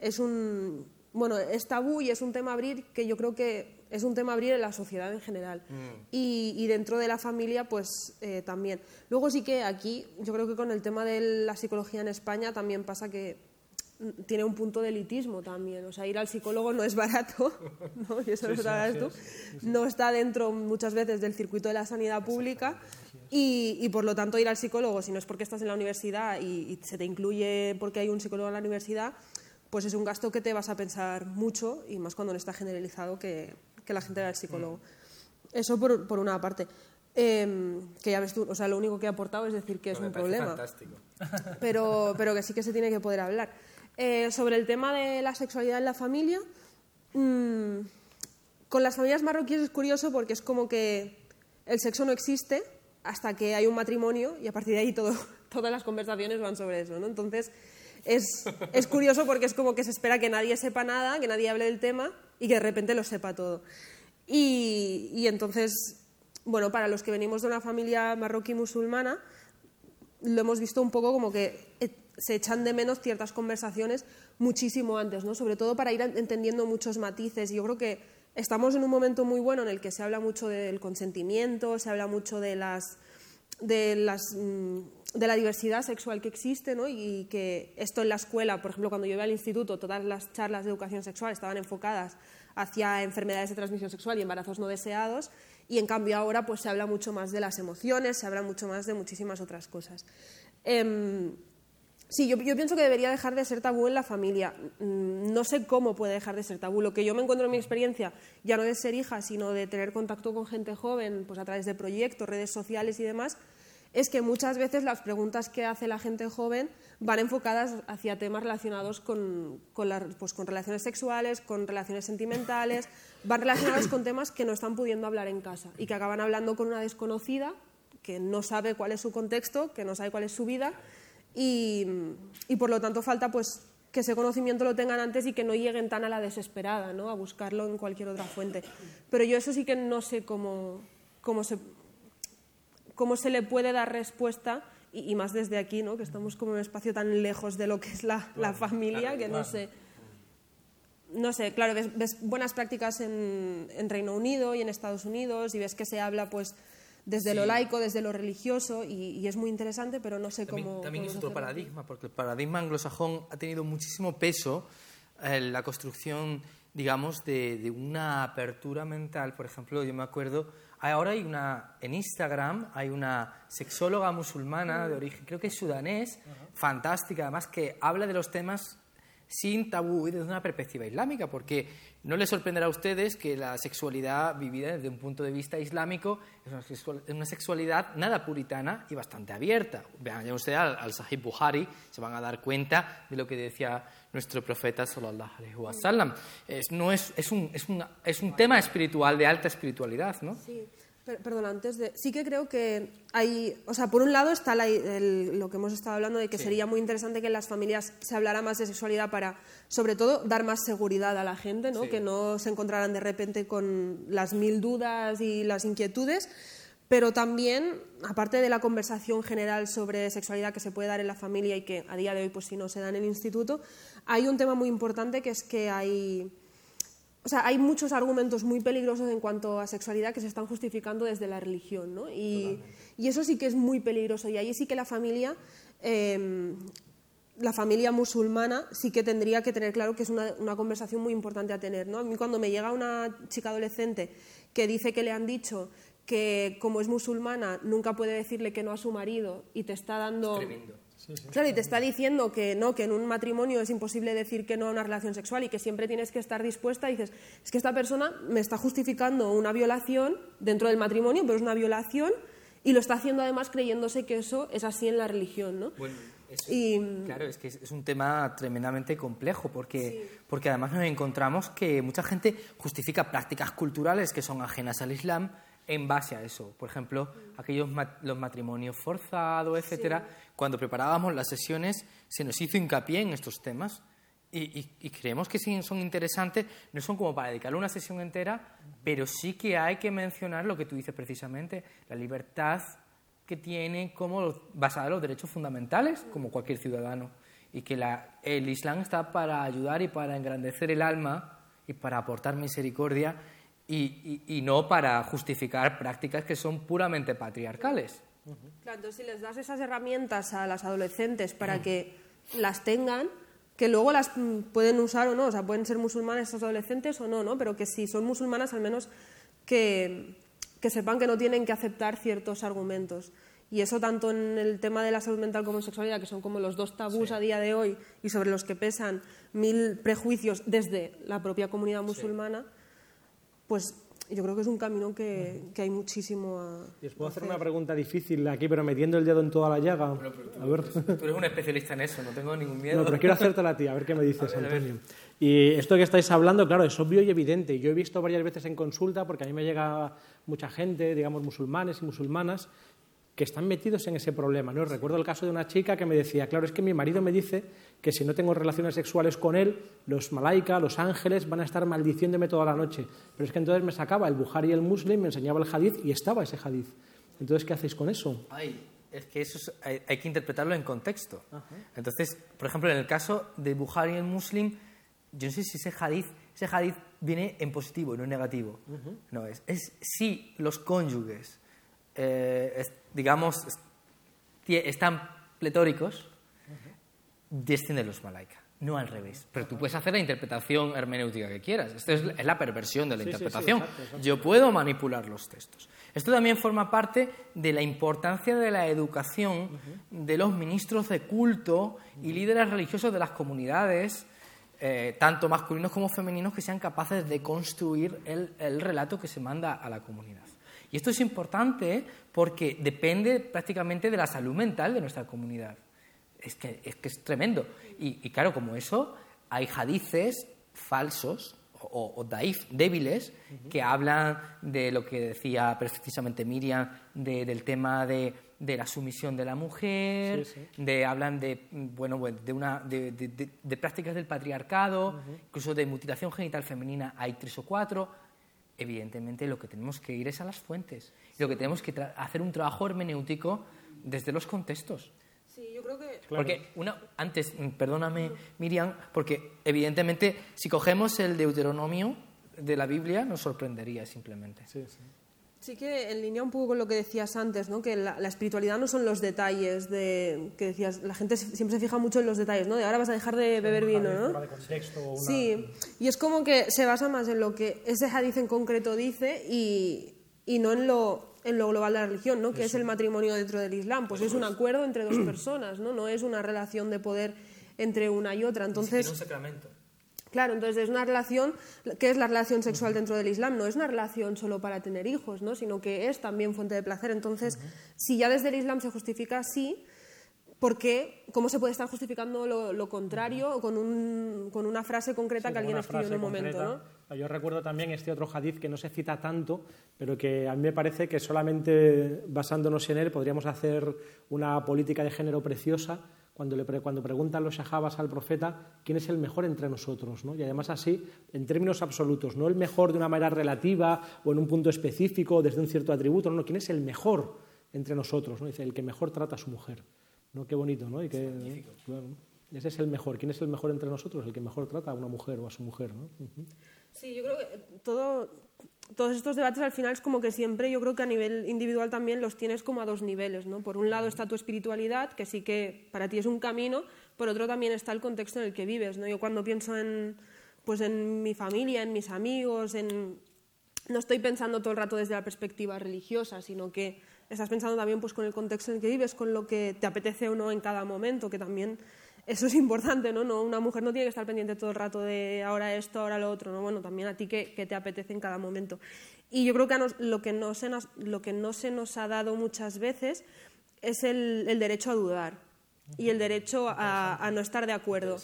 es un, bueno, es tabú y es un tema abrir que yo creo que es un tema abrir en la sociedad en general. Mm. Y, dentro de la familia, pues eh, también. Luego sí que aquí, yo creo que con el tema de la psicología en España también pasa que tiene un punto de elitismo también. O sea, ir al psicólogo no es barato, ¿no? Y eso lo sabes tú. No está dentro muchas veces del circuito de la sanidad pública. Y, y, por lo tanto, ir al psicólogo, si no es porque estás en la universidad y, y se te incluye porque hay un psicólogo en la universidad, pues es un gasto que te vas a pensar mucho y más cuando no está generalizado que, que la gente vaya al psicólogo. Eso por, por una parte. Em, que ya ves tú, o sea, lo único que he aportado es decir que es un problema. Fantástico. Pero, pero que sí que se tiene que poder hablar. Eh, sobre el tema de la sexualidad en la familia, mm, con las familias marroquíes es curioso porque es como que el sexo no existe hasta que hay un matrimonio y a partir de ahí todo, todas las conversaciones van sobre eso, ¿no? Entonces, es, es curioso porque es como que se espera que nadie sepa nada, que nadie hable del tema y que de repente lo sepa todo. Y, y entonces, bueno, para los que venimos de una familia marroquí musulmana, lo hemos visto un poco como que eh, se echan de menos ciertas conversaciones muchísimo antes, ¿no? sobre todo para ir entendiendo muchos matices. Yo creo que estamos en un momento muy bueno en el que se habla mucho del consentimiento, se habla mucho de, las, de, las, mm, de la diversidad sexual que existe ¿no? y que esto en la escuela, por ejemplo, cuando yo iba al instituto, todas las charlas de educación sexual estaban enfocadas hacia enfermedades de transmisión sexual y embarazos no deseados y en cambio ahora pues se habla mucho más de las emociones, se habla mucho más de muchísimas otras cosas. Em, Sí, yo, pienso que debería dejar de ser tabú en la familia. Mm, no sé cómo puede dejar de ser tabú. Lo que yo me encuentro en mi experiencia, ya no de ser hija, sino de tener contacto con gente joven, pues a través de proyectos, redes sociales y demás, es que muchas veces las preguntas que hace la gente joven van enfocadas hacia temas relacionados con, pues con relaciones sexuales, con relaciones sentimentales, van relacionados con temas que no están pudiendo hablar en casa y que acaban hablando con una desconocida que no sabe cuál es su contexto, que no sabe cuál es su vida y, por lo tanto falta pues que ese conocimiento lo tengan antes y que no lleguen tan a la desesperada, ¿no? a buscarlo en cualquier otra fuente. Pero yo eso sí que no sé cómo, cómo, se, cómo se le puede dar respuesta, y, más desde aquí, ¿no? que estamos como en un espacio tan lejos de lo que es la, la familia, que no sé. No sé, claro, ves, ves buenas prácticas en, en Reino Unido y en Estados Unidos y ves que se habla pues desde lo laico, desde lo religioso, y, es muy interesante, pero no sé cómo... También es otro paradigma, porque el paradigma anglosajón ha tenido muchísimo peso en la construcción, digamos, de, una apertura mental. Por ejemplo, yo me acuerdo, ahora hay una, en Instagram, hay una sexóloga musulmana de origen, creo que es sudanés, fantástica, además, que habla de los temas sin tabú y desde una perspectiva islámica, porque no les sorprenderá a ustedes que la sexualidad vivida desde un punto de vista islámico es una, sexualidad nada puritana y bastante abierta. Vean ustedes al, Sahih Buhari, se van a dar cuenta de lo que decía nuestro profeta sallallahu alaihi wasallam. Es, no es, es, un, es, es un tema espiritual de alta espiritualidad, ¿no? Sí. Perdón, antes de. Sí que creo que hay. O sea, por un lado está lo que hemos estado hablando de que sería muy interesante que en las familias se hablara más de sexualidad para, sobre todo, dar más seguridad a la gente, ¿no? Que no se encontraran de repente con las mil dudas y las inquietudes. Pero también, aparte de la conversación general sobre sexualidad que se puede dar en la familia y que a día de hoy, pues si no se da en el instituto, hay un tema muy importante que es que hay o sea, hay muchos argumentos muy peligrosos en cuanto a sexualidad que se están justificando desde la religión, ¿no? Y, eso sí que es muy peligroso. Y ahí sí que la familia, em, la familia musulmana, sí que tendría que tener claro que es una, conversación muy importante a tener, ¿no? A mí cuando me llega una chica adolescente que dice que le han dicho que como es musulmana nunca puede decirle que no a su marido y te está dando... Claro, y te está diciendo que no, que en un matrimonio es imposible decir que no a una relación sexual y que siempre tienes que estar dispuesta. Y dices, es que esta persona me está justificando una violación dentro del matrimonio, pero es una violación y lo está haciendo además creyéndose que eso es así en la religión, ¿no? Bueno, claro, es que es un tema tremendamente complejo porque, porque además nos encontramos que mucha gente justifica prácticas culturales que son ajenas al Islam en base a eso. Por ejemplo, aquellos los matrimonios forzados, etcétera. Cuando preparábamos las sesiones se nos hizo hincapié en estos temas y, creemos que sí son interesantes. No son como para dedicarle una sesión entera, pero sí que hay que mencionar lo que tú dices precisamente, la libertad que tiene como basada en los derechos fundamentales, como cualquier ciudadano, y que la, el Islam está para ayudar y para engrandecer el alma y para aportar misericordia y, no para justificar prácticas que son puramente patriarcales. Claro, entonces si les das esas herramientas a las adolescentes para que las tengan, que luego las pueden usar o no, o sea, pueden ser musulmanas esas adolescentes o no, ¿no? Pero que si son musulmanas, al menos que, que sepan que no tienen que aceptar ciertos argumentos. Y eso tanto en el tema de la salud mental como en sexualidad, que son como los dos tabús a día de hoy y sobre los que pesan mil prejuicios desde la propia comunidad musulmana, pues yo creo que es un camino que, que hay muchísimo a. ¿Y os puedo hacer una pregunta difícil aquí, pero metiendo el dedo en toda la llaga? a ver. Tú eres un especialista en eso, no tengo ningún miedo. No, pero quiero hacértela a ti, a ver qué me dices, Antonio. Y esto que estáis hablando, claro, es obvio y evidente. Yo he visto varias veces en consulta, porque a mí me llega mucha gente, digamos, musulmanes y musulmanas, que están metidos en ese problema. ¿no? Recuerdo el caso de una chica que me decía, claro, es que mi marido me dice que si no tengo relaciones sexuales con él, los malaika, los ángeles van a estar maldiciéndome toda la noche. Pero es que entonces me sacaba el Buhari y el Muslim, me enseñaba el hadith y estaba ese hadith. Entonces, ¿qué hacéis con eso? Ay, es que eso hay, que interpretarlo en contexto. Entonces, por ejemplo, en el caso de Buhari y el Muslim, yo no sé si ese hadith, ese hadith viene en positivo, no en negativo. No, es, es si los cónyuges eh, digamos, están pletóricos, descienden los malaika, no al revés. Pero tú puedes hacer la interpretación hermenéutica que quieras. Esto es, la perversión de la interpretación. Yo puedo manipular los textos. Esto también forma parte de la importancia de la educación de los ministros de culto y líderes religiosos de las comunidades, eh, tanto masculinos como femeninos, que sean capaces de construir el relato que se manda a la comunidad. Y esto es importante porque depende prácticamente de la salud mental de nuestra comunidad. Es que es, que es tremendo. Y, claro, como eso, hay hadices falsos o, daif, débiles, que hablan de lo que decía precisamente Miriam, del tema de, la sumisión de la mujer, de hablan de bueno de una de, prácticas del patriarcado, incluso de mutilación genital femenina hay tres o cuatro evidentemente lo que tenemos que ir es a las fuentes. lo que tenemos que hacer un trabajo hermenéutico desde los contextos. Sí, yo creo que... Porque una, antes, perdóname Miriam, porque evidentemente si cogemos el Deuteronomio de la Biblia nos sorprendería simplemente. Sí, sí. Sí que en línea un poco con lo que decías antes, ¿no? que la, espiritualidad no son los detalles, de, que decías, la gente siempre se fija mucho en los detalles, ¿no? de ahora vas a dejar de beber vino, ¿no? Sí, y es como que se basa más en lo que ese hadith en concreto dice y, y no en lo, en lo global de la religión, ¿no? que es el matrimonio dentro del Islam, pues es un acuerdo entre dos personas, no, no es una relación de poder entre una y otra. Entonces, es un sacramento. Claro, entonces es una relación, ¿qué es la relación sexual dentro del Islam? No es una relación solo para tener hijos, ¿no? sino que es también fuente de placer. Entonces, si ya desde el Islam se justifica así, ¿por qué? ¿Cómo se puede estar justificando lo, contrario con, un, con, una frase concreta que alguien escribió en un momento? ¿no? Yo recuerdo también este otro hadith que no se cita tanto, pero que a mí me parece que solamente basándonos en él podríamos hacer una política de género preciosa cuando, le, cuando preguntan los sahabas al profeta quién es el mejor entre nosotros. ¿no? Y además así, en términos absolutos, no el mejor de una manera relativa o en un punto específico desde un cierto atributo, no, quién es el mejor entre nosotros. ¿no? Dice, el que mejor trata a su mujer. ¿no? Qué bonito, ¿no? Y qué, ese es el mejor. ¿Quién es el mejor entre nosotros? El que mejor trata a una mujer o a su mujer. ¿no? Sí, yo creo que todo, todos estos debates al final es como que siempre yo creo que a nivel individual también los tienes como a dos niveles, ¿no? Por un lado está tu espiritualidad, que sí que para ti es un camino, por otro también está el contexto en el que vives, ¿no? Yo cuando pienso en, pues en mi familia, en mis amigos, en... no estoy pensando todo el rato desde la perspectiva religiosa, sino que estás pensando también pues con el contexto en el que vives, con lo que te apetece o no en cada momento, que también eso es importante, ¿no? ¿no? Una mujer no tiene que estar pendiente todo el rato de ahora esto, ahora lo otro, ¿no? Bueno, también a ti que, te apetece en cada momento. Y yo creo que lo, que no se nos, lo que no se nos ha dado muchas veces es el, derecho a dudar y el derecho a, no estar de acuerdo.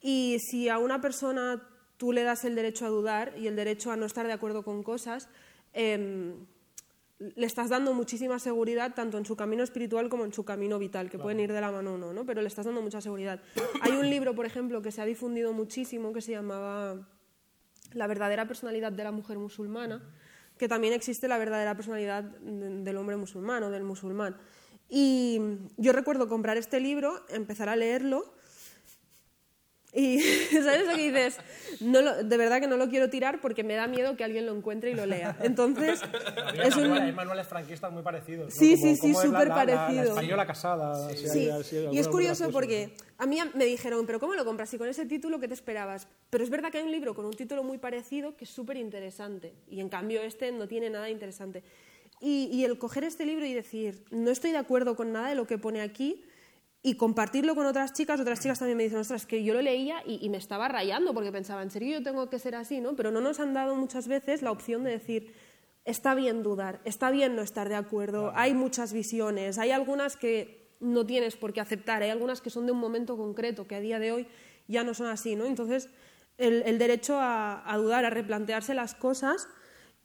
Y si a una persona tú le das el derecho a dudar y el derecho a no estar de acuerdo con cosas, eh, le estás dando muchísima seguridad tanto en su camino espiritual como en su camino vital, que pueden ir de la mano o no, ¿no? pero le estás dando mucha seguridad. Hay un libro, por ejemplo, que se ha difundido muchísimo que se llamaba La verdadera personalidad de la mujer musulmana, que también existe la verdadera personalidad del hombre musulmán o del musulmán. Y yo recuerdo comprar este libro, empezar a leerlo y ¿sabes lo que dices? No de verdad que no lo quiero tirar porque me da miedo que alguien lo encuentre y lo lea. Entonces, es un... Hay manuales franquistas muy parecidos. Sí, sí, sí, súper parecido. La, española casada. Sí, y es curioso porque a mí me dijeron, pero ¿cómo lo compras? Y con ese título, ¿qué te esperabas? Pero es verdad que hay un libro con un título muy parecido que es súper interesante. Y en cambio este no tiene nada interesante. Y, y el coger este libro y decir, no estoy de acuerdo con nada de lo que pone aquí, y compartirlo con otras chicas, otras chicas también me dicen, ostras, que yo lo leía y, me estaba rayando porque pensaba, ¿en serio yo tengo que ser así? ¿no? Pero no nos han dado muchas veces la opción de decir, está bien dudar, está bien no estar de acuerdo, hay muchas visiones, hay algunas que no tienes por qué aceptar, hay algunas que son de un momento concreto, que a día de hoy ya no son así, ¿no? Entonces, el, derecho a, dudar, a replantearse las cosas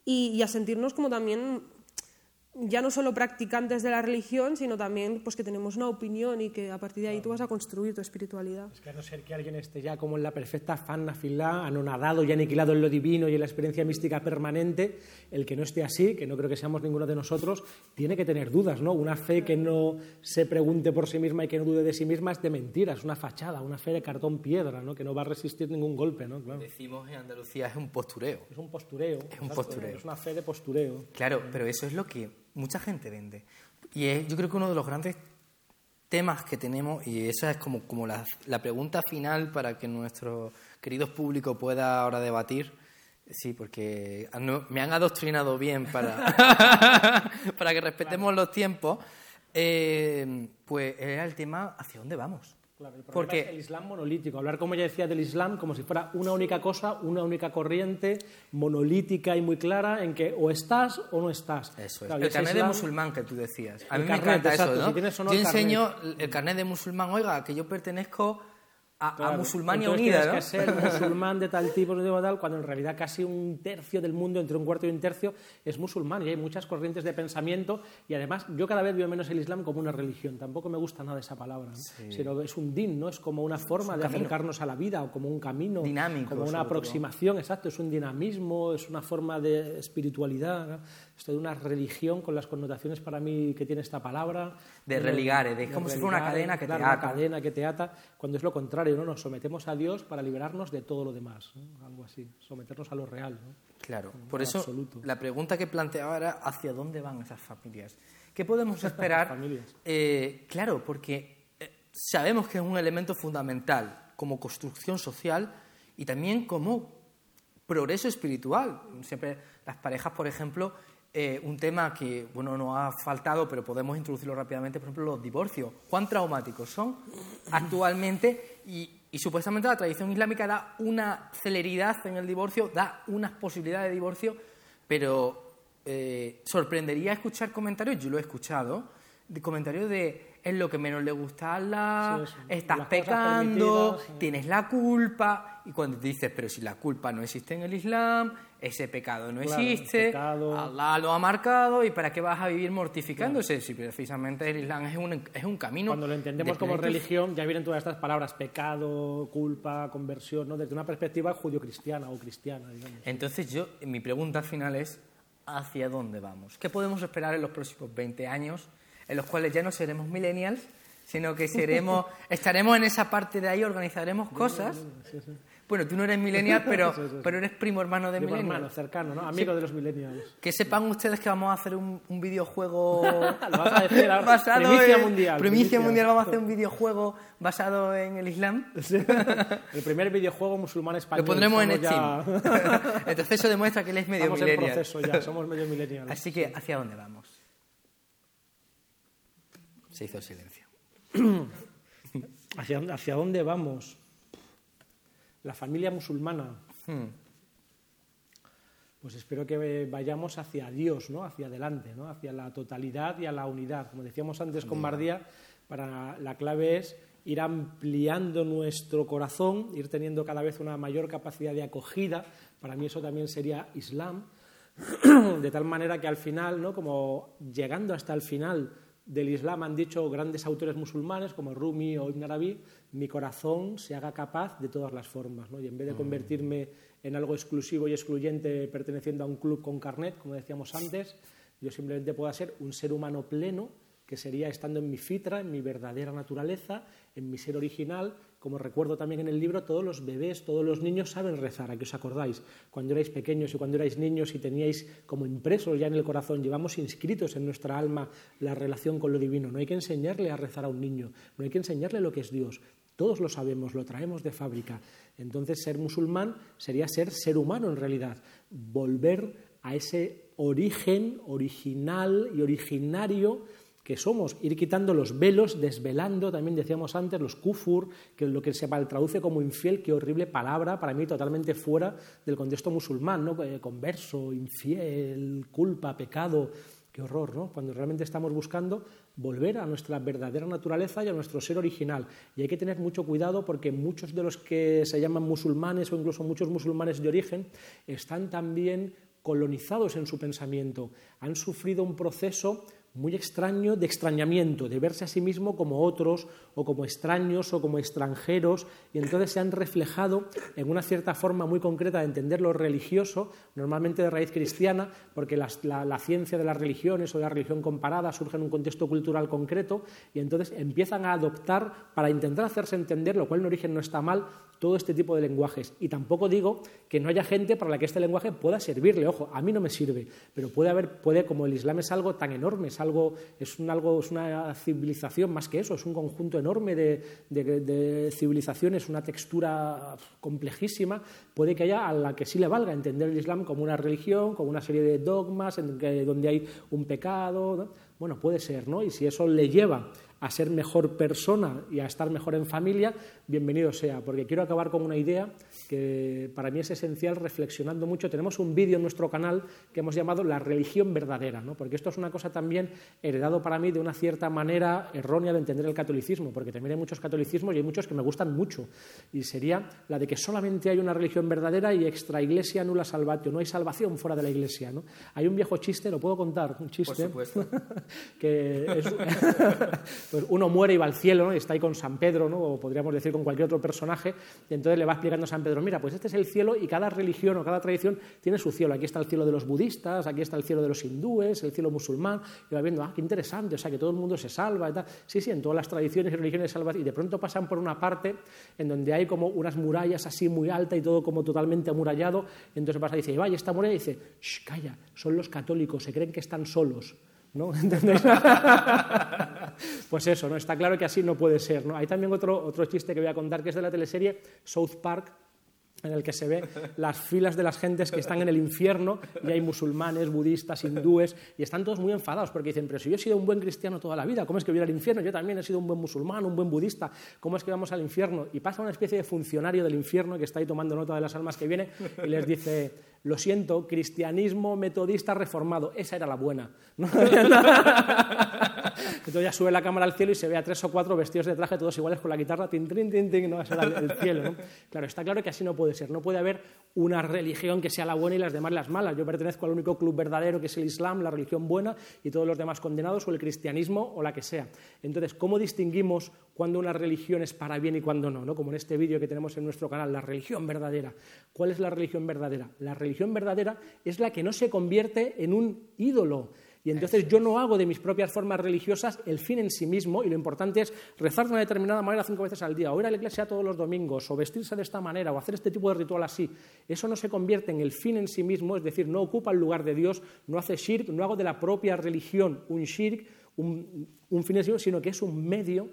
y, y a sentirnos como también ya no solo practicantes de la religión, sino también pues que tenemos una opinión y que a partir de ahí tú vas a construir tu espiritualidad. Es que a no ser que alguien esté ya como en la perfecta fanafilá, anonadado y aniquilado en lo divino y en la experiencia mística permanente, el que no esté así, que no creo que seamos ninguno de nosotros, tiene que tener dudas, ¿no? Una fe que no se pregunte por sí misma y que no dude de sí misma es de mentira, es una fachada, una fe de cartón piedra, ¿no? Que no va a resistir ningún golpe, ¿no? Claro. Decimos en Andalucía es un postureo. Es un postureo. Es un postureo. Es una fe de postureo. Claro, pero eso es lo que mucha gente vende. Y es, yo creo que uno de los grandes temas que tenemos, y esa es como, como la, la pregunta final para que nuestro querido público pueda ahora debatir, Sí, porque me han adoctrinado bien para, para que respetemos los tiempos. Eh, pues era el tema hacia dónde vamos. Claro, el Porque es el Islam monolítico. Hablar, como ya decía, del Islam como si fuera una única cosa, una única corriente, monolítica y muy clara, en que o estás o no estás. Eso es. el carnet de musulmán que tú decías. A mí me encanta eso, ¿no? Yo enseño el carnet de musulmán, oiga, que yo pertenezco a, musulmania unida, ¿no? que ser musulmán de tal tipo, de tal, cuando en realidad casi un tercio del mundo, entre un cuarto y un tercio, es musulmán. Y hay muchas corrientes de pensamiento. Y además yo cada vez veo menos el Islam como una religión, tampoco me gusta nada esa palabra, sino es un din, ¿no? Es como una forma de acercarnos a la vida o como un camino, dinámico, como una aproximación, exacto, es un dinamismo, es una forma de espiritualidad, esto de una religión con las connotaciones para mí que tiene esta palabra. De religare, de, como si fuera una cadena que te ata. Una cadena que te ata, cuando es lo contrario, ¿no? Nos sometemos a Dios para liberarnos de todo lo demás, algo así, someternos a lo real. ¿no? Claro, por eso la pregunta que planteaba era hacia dónde van esas familias. ¿Qué podemos esperar? Eh, claro, porque eh, sabemos que es un elemento fundamental como construcción social y también como progreso espiritual. Siempre las parejas, por ejemplo, eh, un tema que bueno no ha faltado, pero podemos introducirlo rápidamente, por ejemplo, los divorcios. ¿Cuán traumáticos son actualmente? Y, supuestamente la tradición islámica da una celeridad en el divorcio, da unas posibilidades de divorcio, pero eh, sorprendería escuchar comentarios, yo lo he escuchado, de comentarios de es lo que menos le gusta a Allah, estás pecando, tienes la culpa, y cuando dices, pero si la culpa no existe en el Islam, ese pecado no existe, Allah lo ha marcado, ¿y para qué vas a vivir mortificándose? Si precisamente el Islam es un, es un camino. Cuando lo entendemos como religión, ya vienen todas estas palabras, pecado, culpa, conversión, ¿no? desde una perspectiva judio-cristiana o cristiana. Digamos. Entonces, yo, mi pregunta final es, ¿hacia dónde vamos? ¿Qué podemos esperar en los próximos 20 años? en los cuales ya no seremos millennials, sino que seremos, estaremos en esa parte de ahí, organizaremos cosas. Bueno, tú no eres millennial, pero, pero eres primo hermano de millennials. hermano, cercano, ¿no? Amigo de los millennials. Que sepan ustedes que vamos a hacer un, videojuego... Lo vas a decir ahora. Basado primicia mundial. Primicia, mundial, vamos a hacer un videojuego basado en el Islam. El primer videojuego musulmán español. Lo pondremos en Steam. Entonces eso demuestra que él es medio Estamos millennial. En proceso ya, somos medio millennials. Así que, ¿hacia dónde vamos? Se hizo silencio. ¿Hacia, ¿Hacia, dónde vamos? La familia musulmana. Hmm. Pues espero que vayamos hacia Dios, ¿no? hacia adelante, ¿no? hacia la totalidad y a la unidad. Como decíamos antes con Mardía, para la clave es ir ampliando nuestro corazón, ir teniendo cada vez una mayor capacidad de acogida. Para mí eso también sería Islam, de tal manera que al final, ¿no? como llegando hasta el final, del Islam han dicho grandes autores musulmanes como Rumi o Ibn Arabi, mi corazón se haga capaz de todas las formas. ¿no? Y en vez de mm. convertirme en algo exclusivo y excluyente perteneciendo a un club con carnet, como decíamos antes, yo simplemente puedo ser un ser humano pleno, que sería estando en mi fitra, en mi verdadera naturaleza, en mi ser original, como recuerdo también en el libro, todos los bebés, todos los niños saben rezar, a que os acordáis. Cuando erais pequeños y cuando erais niños y teníais como impresos ya en el corazón, llevamos inscritos en nuestra alma la relación con lo divino. No hay que enseñarle a rezar a un niño, no hay que enseñarle lo que es Dios. Todos lo sabemos, lo traemos de fábrica. Entonces, ser musulmán sería ser ser humano en realidad, volver a ese origen original y originario que somos, ir quitando los velos, desvelando, también decíamos antes, los kufur, que lo que se traduce como infiel, qué horrible palabra, para mí totalmente fuera del contexto musulmán, ¿no? Eh, converso, infiel, culpa, pecado, qué horror, ¿no? Cuando realmente estamos buscando volver a nuestra verdadera naturaleza y a nuestro ser original. Y hay que tener mucho cuidado porque muchos de los que se llaman musulmanes o incluso muchos musulmanes de origen están también colonizados en su pensamiento, han sufrido un proceso muy extraño de extrañamiento, de verse a sí mismo como otros o como extraños o como extranjeros y entonces se han reflejado en una cierta forma muy concreta de entender lo religioso, normalmente de raíz cristiana, porque la, la, ciencia de las religiones o de la religión comparada surge en un contexto cultural concreto y entonces empiezan a adoptar para intentar hacerse entender, lo cual en origen no está mal, todo este tipo de lenguajes. Y tampoco digo que no haya gente para la que este lenguaje pueda servirle. Ojo, a mí no me sirve, pero puede haber, puede, como el Islam es algo tan enorme, es algo, es un, algo, es una civilización más que eso, es un conjunto enorme de, de, civilizaciones, una textura complejísima, puede que haya a la que sí le valga entender el Islam como una religión, como una serie de dogmas en que, donde hay un pecado. Bueno, puede ser, ¿no? Y si eso le lleva a ser mejor persona y a estar mejor en familia, bienvenido sea, porque quiero acabar con una idea que para mí es esencial reflexionando mucho. Tenemos un vídeo en nuestro canal que hemos llamado La religión verdadera, ¿no? porque esto es una cosa también heredado para mí de una cierta manera errónea de entender el catolicismo, porque también hay muchos catolicismos y hay muchos que me gustan mucho, y sería la de que solamente hay una religión verdadera y extra iglesia nula salvatio, no hay salvación fuera de la iglesia. ¿no? Hay un viejo chiste, lo puedo contar, un chiste, Por supuesto. que es, pues uno muere y va al cielo, y está ahí con San Pedro, ¿no? o podríamos decir con cualquier otro personaje, y entonces le va explicando a San Pedro, mira, pues este es el cielo y cada religión o cada tradición tiene su cielo. Aquí está el cielo de los budistas, aquí está el cielo de los hindúes, el cielo musulmán, y va viendo, ah, qué interesante, o sea, que todo el mundo se salva y tal. Sí, sí, en todas las tradiciones y religiones salvas, y de pronto pasan por una parte en donde hay como unas murallas así muy altas y todo como totalmente amurallado, entonces pasa y dice, vaya, esta muralla y dice, Shh, calla, son los católicos, se creen que están solos. ¿No? pues eso, ¿no? Está claro que así no puede ser, ¿no? Hay también otro, otro chiste que voy a contar que es de la teleserie South Park, en el que se ve las filas de las gentes que están en el infierno y hay musulmanes, budistas, hindúes y están todos muy enfadados porque dicen, pero si yo he sido un buen cristiano toda la vida, ¿cómo es que voy al infierno? Yo también he sido un buen musulmán, un buen budista, ¿cómo es que vamos al infierno? Y pasa una especie de funcionario del infierno que está ahí tomando nota de las almas que viene y les dice, lo siento, cristianismo metodista reformado, esa era la buena. Entonces ya sube la cámara al cielo y se ve a tres o cuatro vestidos de traje, todos iguales con la guitarra, tin, tin, tin, tin, no, era el cielo. Claro, está claro que así no puede ser. No puede haber una religión que sea la buena y las demás las malas. Yo pertenezco al único club verdadero que es el Islam, la religión buena, y todos los demás condenados, o el cristianismo, o la que sea. Entonces, ¿cómo distinguimos cuando una religión es para bien y cuando no? ¿no? Como en este vídeo que tenemos en nuestro canal, la religión verdadera. ¿Cuál es la religión verdadera? La religión verdadera es la que no se convierte en un ídolo y entonces yo no hago de mis propias formas religiosas el fin en sí mismo y lo importante es rezar de una determinada manera cinco veces al día, o ir a la iglesia todos los domingos, o vestirse de esta manera, o hacer este tipo de ritual así. Eso no se convierte en el fin en sí mismo, es decir, no ocupa el lugar de Dios, no hace shirk, no hago de la propia religión un shirk, un, un fin en sí mismo, sino que es un medio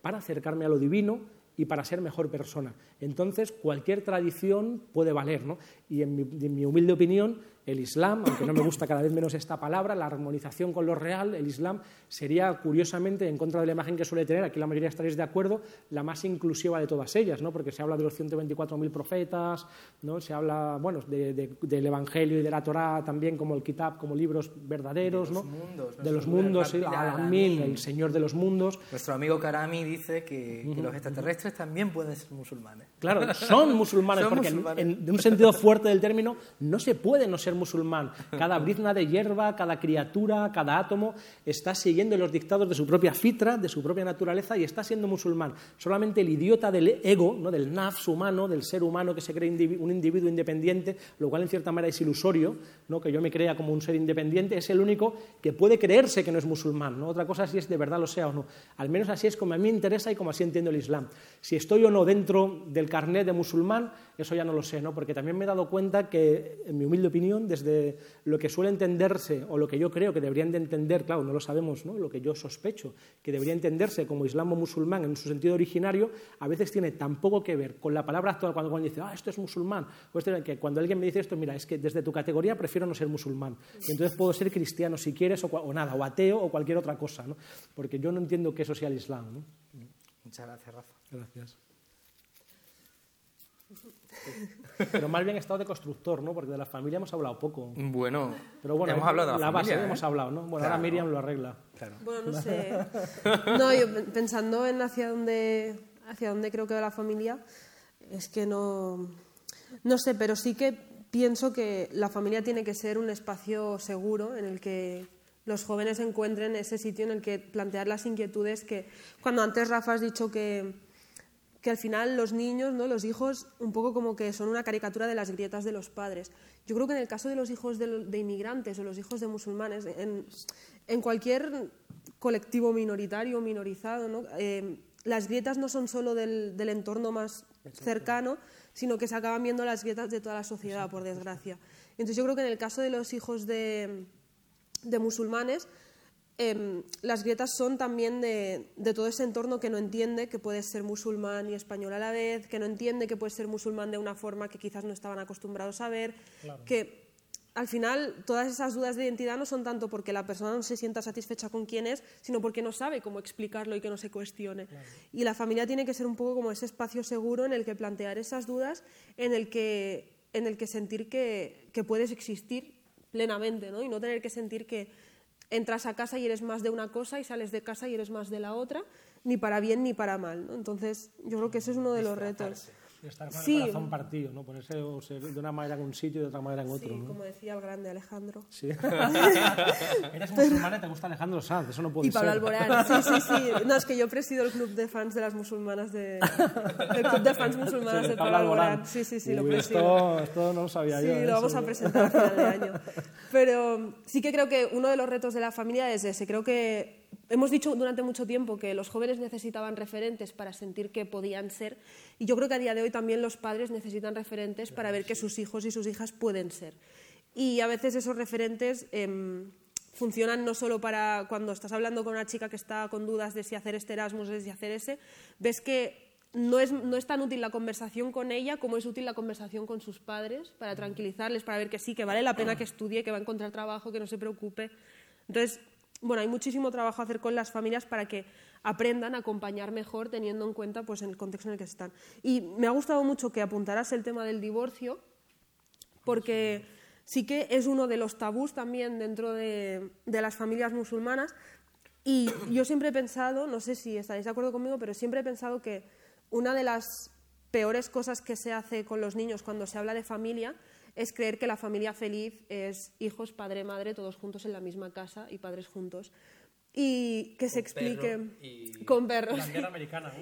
para acercarme a lo divino y para ser mejor persona. Entonces, cualquier tradición puede valer, ¿no? Y en mi, en mi humilde opinión, el Islam, aunque no me gusta cada vez menos esta palabra, la armonización con lo real, el Islam sería, curiosamente, en contra de la imagen que suele tener, aquí la mayoría estaréis de acuerdo, la más inclusiva de todas ellas, ¿no? porque se habla de los 124.000 profetas, ¿no? se habla bueno, del Evangelio y de la Torá también como el Kitab, como libros verdaderos, de los ¿no? mundos, de los mundos, el Señor de los mundos. Nuestro amigo Karami dice que, los extraterrestres también pueden ser musulmanes. Claro, son musulmanes, porque En, en un sentido fuerte del término no se puede no ser musulmán. Cada brizna de hierba, cada criatura, cada átomo está siguiendo los dictados de su propia fitra, de su propia naturaleza y está siendo musulmán. Solamente el idiota del ego, ¿no? del nafs humano, del ser humano que se cree un individuo independiente, lo cual en cierta manera es ilusorio, ¿no? que yo me crea como un ser independiente, es el único que puede creerse que no es musulmán. ¿no? Otra cosa es si es de verdad lo sea o no. Al menos así es como a mí me interesa y como así entiendo el Islam. Si estoy o no dentro del carnet de musulmán, eso ya no lo sé, ¿no? porque también me he dado cuenta que, en mi humilde opinión, desde lo que suele entenderse o lo que yo creo que deberían de entender, claro, no lo sabemos, ¿no? lo que yo sospecho que debería entenderse como islam o musulmán en su sentido originario, a veces tiene tan poco que ver con la palabra actual cuando alguien dice, ah, esto es musulmán, pues que cuando alguien me dice esto, mira, es que desde tu categoría prefiero no ser musulmán, entonces puedo ser cristiano si quieres o, nada, o ateo o cualquier otra cosa, ¿no? porque yo no entiendo que eso sea el islam. ¿no? Muchas gracias, Rafa. Gracias. Pero más bien estado de constructor, ¿no? Porque de la familia hemos hablado poco. Bueno, pero bueno hemos hablado de la, base familia, ¿eh? hemos hablado, ¿no? Bueno, ahora Miriam lo arregla. Bueno, no sé. No, yo pensando en hacia dónde, hacia dónde creo que va la familia, es que no, no sé, pero sí que pienso que la familia tiene que ser un espacio seguro en el que los jóvenes encuentren ese sitio en el que plantear las inquietudes que cuando antes Rafa has dicho que, que al final los niños, ¿no? los hijos, un poco como que son una caricatura de las grietas de los padres. Yo creo que en el caso de los hijos de, inmigrantes o los hijos de musulmanes, en, en cualquier colectivo minoritario o minorizado, ¿no? Eh, las grietas no son solo del, del entorno más cercano, sino que se acaban viendo las grietas de toda la sociedad, por desgracia. Entonces yo creo que en el caso de los hijos de, de musulmanes, em, las grietas son también de, de, todo ese entorno que no entiende que puede ser musulmán y español a la vez, que no entiende que puede ser musulmán de una forma que quizás no estaban acostumbrados a ver, que al final todas esas dudas de identidad no son tanto porque la persona no se sienta satisfecha con quién es, sino porque no sabe cómo explicarlo y que no se cuestione. Y la familia tiene que ser un poco como ese espacio seguro en el que plantear esas dudas, en el que, en el que sentir que, que puedes existir plenamente ¿no? y no tener que sentir que entras a casa y eres más de una cosa y sales de casa y eres más de la otra, ni para bien ni para mal. ¿no? Entonces, yo creo que ese es uno de los retos. Estar con el corazón partido, ¿no? Ponerse de una manera en un sitio y de otra manera en otro. Sí, como decía el grande Alejandro. Sí. Eres musulmana y te gusta Alejandro Sanz, eso no puede ser. Y Pablo Alborán, sí, sí, sí. No, es que yo presido el club de fans de las musulmanas de... El club de fans musulmanas de Pablo Alborán. Sí, sí, sí, lo presido. Esto, esto no lo sabía sí, yo. Sí, lo vamos a presentar a final de año. Pero sí que creo que uno de los retos de la familia es ese. Creo que hemos dicho durante mucho tiempo que los jóvenes necesitaban referentes para sentir que podían ser y yo creo que a día de hoy también los padres necesitan referentes para ver que sus hijos y sus hijas pueden ser. Y a veces esos referentes em, funcionan no solo para cuando estás hablando con una chica que está con dudas de si hacer este Erasmus o de si hacer ese, ves que no es, no es tan útil la conversación con ella como es útil la conversación con sus padres para tranquilizarles, para ver que sí, que vale la pena que estudie, que va a encontrar trabajo, que no se preocupe. Entonces, bueno, hay muchísimo trabajo a hacer con las familias para que aprendan a acompañar mejor teniendo en cuenta pues, el contexto en el que están. Y me ha gustado mucho que apuntaras el tema del divorcio, porque sí que es uno de los tabús también dentro de, de las familias musulmanas. Y yo siempre he pensado, no sé si estaréis de acuerdo conmigo, pero siempre he pensado que una de las peores cosas que se hace con los niños cuando se habla de familia es creer que la familia feliz es hijos, padre, madre, todos juntos en la misma casa y padres juntos. Y que se explique con perros. americana.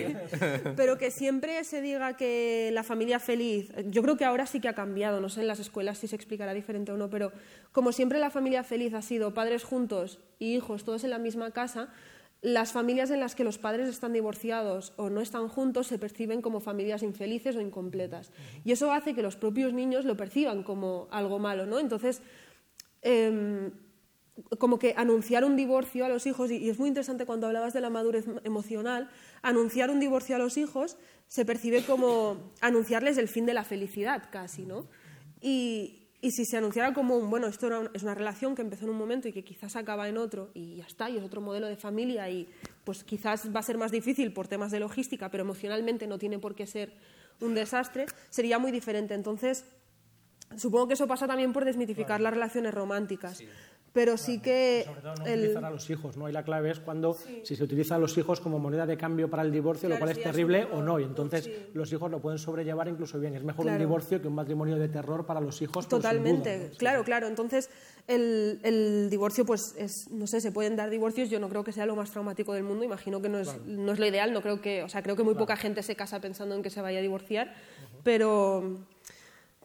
Pero que siempre se diga que la familia feliz, yo creo que ahora sí que ha cambiado, no sé en las escuelas si se explicará diferente o no, pero como siempre la familia feliz ha sido padres juntos y hijos todos en la misma casa, las familias en las que los padres están divorciados o no están juntos se perciben como familias infelices o incompletas. Y eso hace que los propios niños lo perciban como algo malo, ¿no? Entonces, em, como que anunciar un divorcio a los hijos, y, es muy interesante cuando hablabas de la madurez emocional, anunciar un divorcio a los hijos se percibe como anunciarles el fin de la felicidad casi, ¿no? Y, y si se anunciara como un, bueno, esto es una relación que empezó en un momento y que quizás acaba en otro y ya está, y es otro modelo de familia y pues quizás va a ser más difícil por temas de logística, pero emocionalmente no tiene por qué ser un desastre, sería muy diferente. Entonces, supongo que eso pasa también por desmitificar las relaciones románticas pero sí que... Sobre todo no utilizar a los hijos, ¿no? Y la clave es cuando, si se utiliza a los hijos como moneda de cambio para el divorcio, lo cual es terrible o no, y entonces los hijos lo pueden sobrellevar incluso bien. Es mejor un divorcio que un matrimonio de terror para los hijos. Totalmente, claro, claro. Entonces el, el, divorcio, pues, es, no sé, se pueden dar divorcios, yo no creo que sea lo más traumático del mundo, imagino que no es, no es lo ideal, no creo que, o sea, creo que muy poca gente se casa pensando en que se vaya a divorciar, pero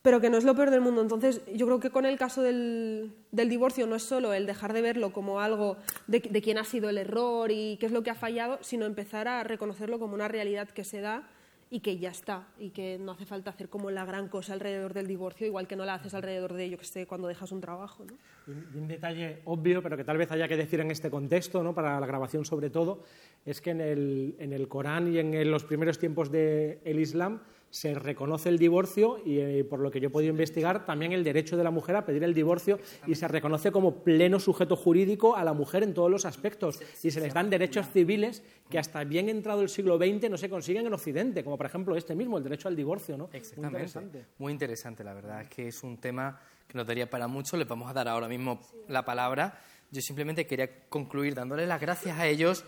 pero que no es lo peor del mundo. Entonces, yo creo que con el caso del, divorcio no es solo el dejar de verlo como algo de, quién ha sido el error y qué es lo que ha fallado, sino empezar a reconocerlo como una realidad que se da y que ya está, y que no hace falta hacer como la gran cosa alrededor del divorcio, igual que no la haces alrededor de ello, que esté cuando dejas un trabajo. Y un detalle obvio, pero que tal vez haya que decir en este contexto, ¿no? para la grabación sobre todo, es que en el, en el Corán y en los primeros tiempos del Islam se reconoce el divorcio y, eh, por lo que yo he podido investigar, también el derecho de la mujer a pedir el divorcio y se reconoce como pleno sujeto jurídico a la mujer en todos los aspectos y se les dan derechos civiles que hasta bien entrado el siglo XX no se consiguen en Occidente, como por ejemplo este mismo, el derecho al divorcio. ¿no? Exactamente. Muy interesante. Muy interesante, la verdad, es que es un tema que nos daría para mucho, les vamos a dar ahora mismo la palabra. Yo simplemente quería concluir dándole las gracias a ellos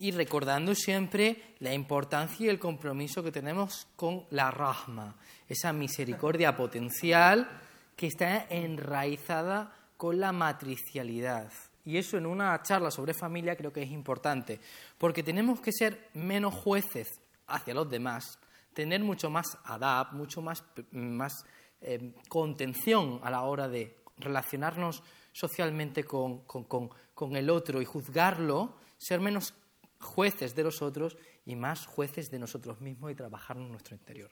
y recordando siempre la importancia y el compromiso que tenemos con la rahma, esa misericordia potencial que está enraizada con la matricialidad. Y eso en una charla sobre familia creo que es importante, porque tenemos que ser menos jueces hacia los demás, tener mucho más adap, mucho más, más eh, contención a la hora de relacionarnos socialmente con, con el otro y juzgarlo, ser menos jueces de los otros y más jueces de nosotros mismos y trabajar en nuestro interior.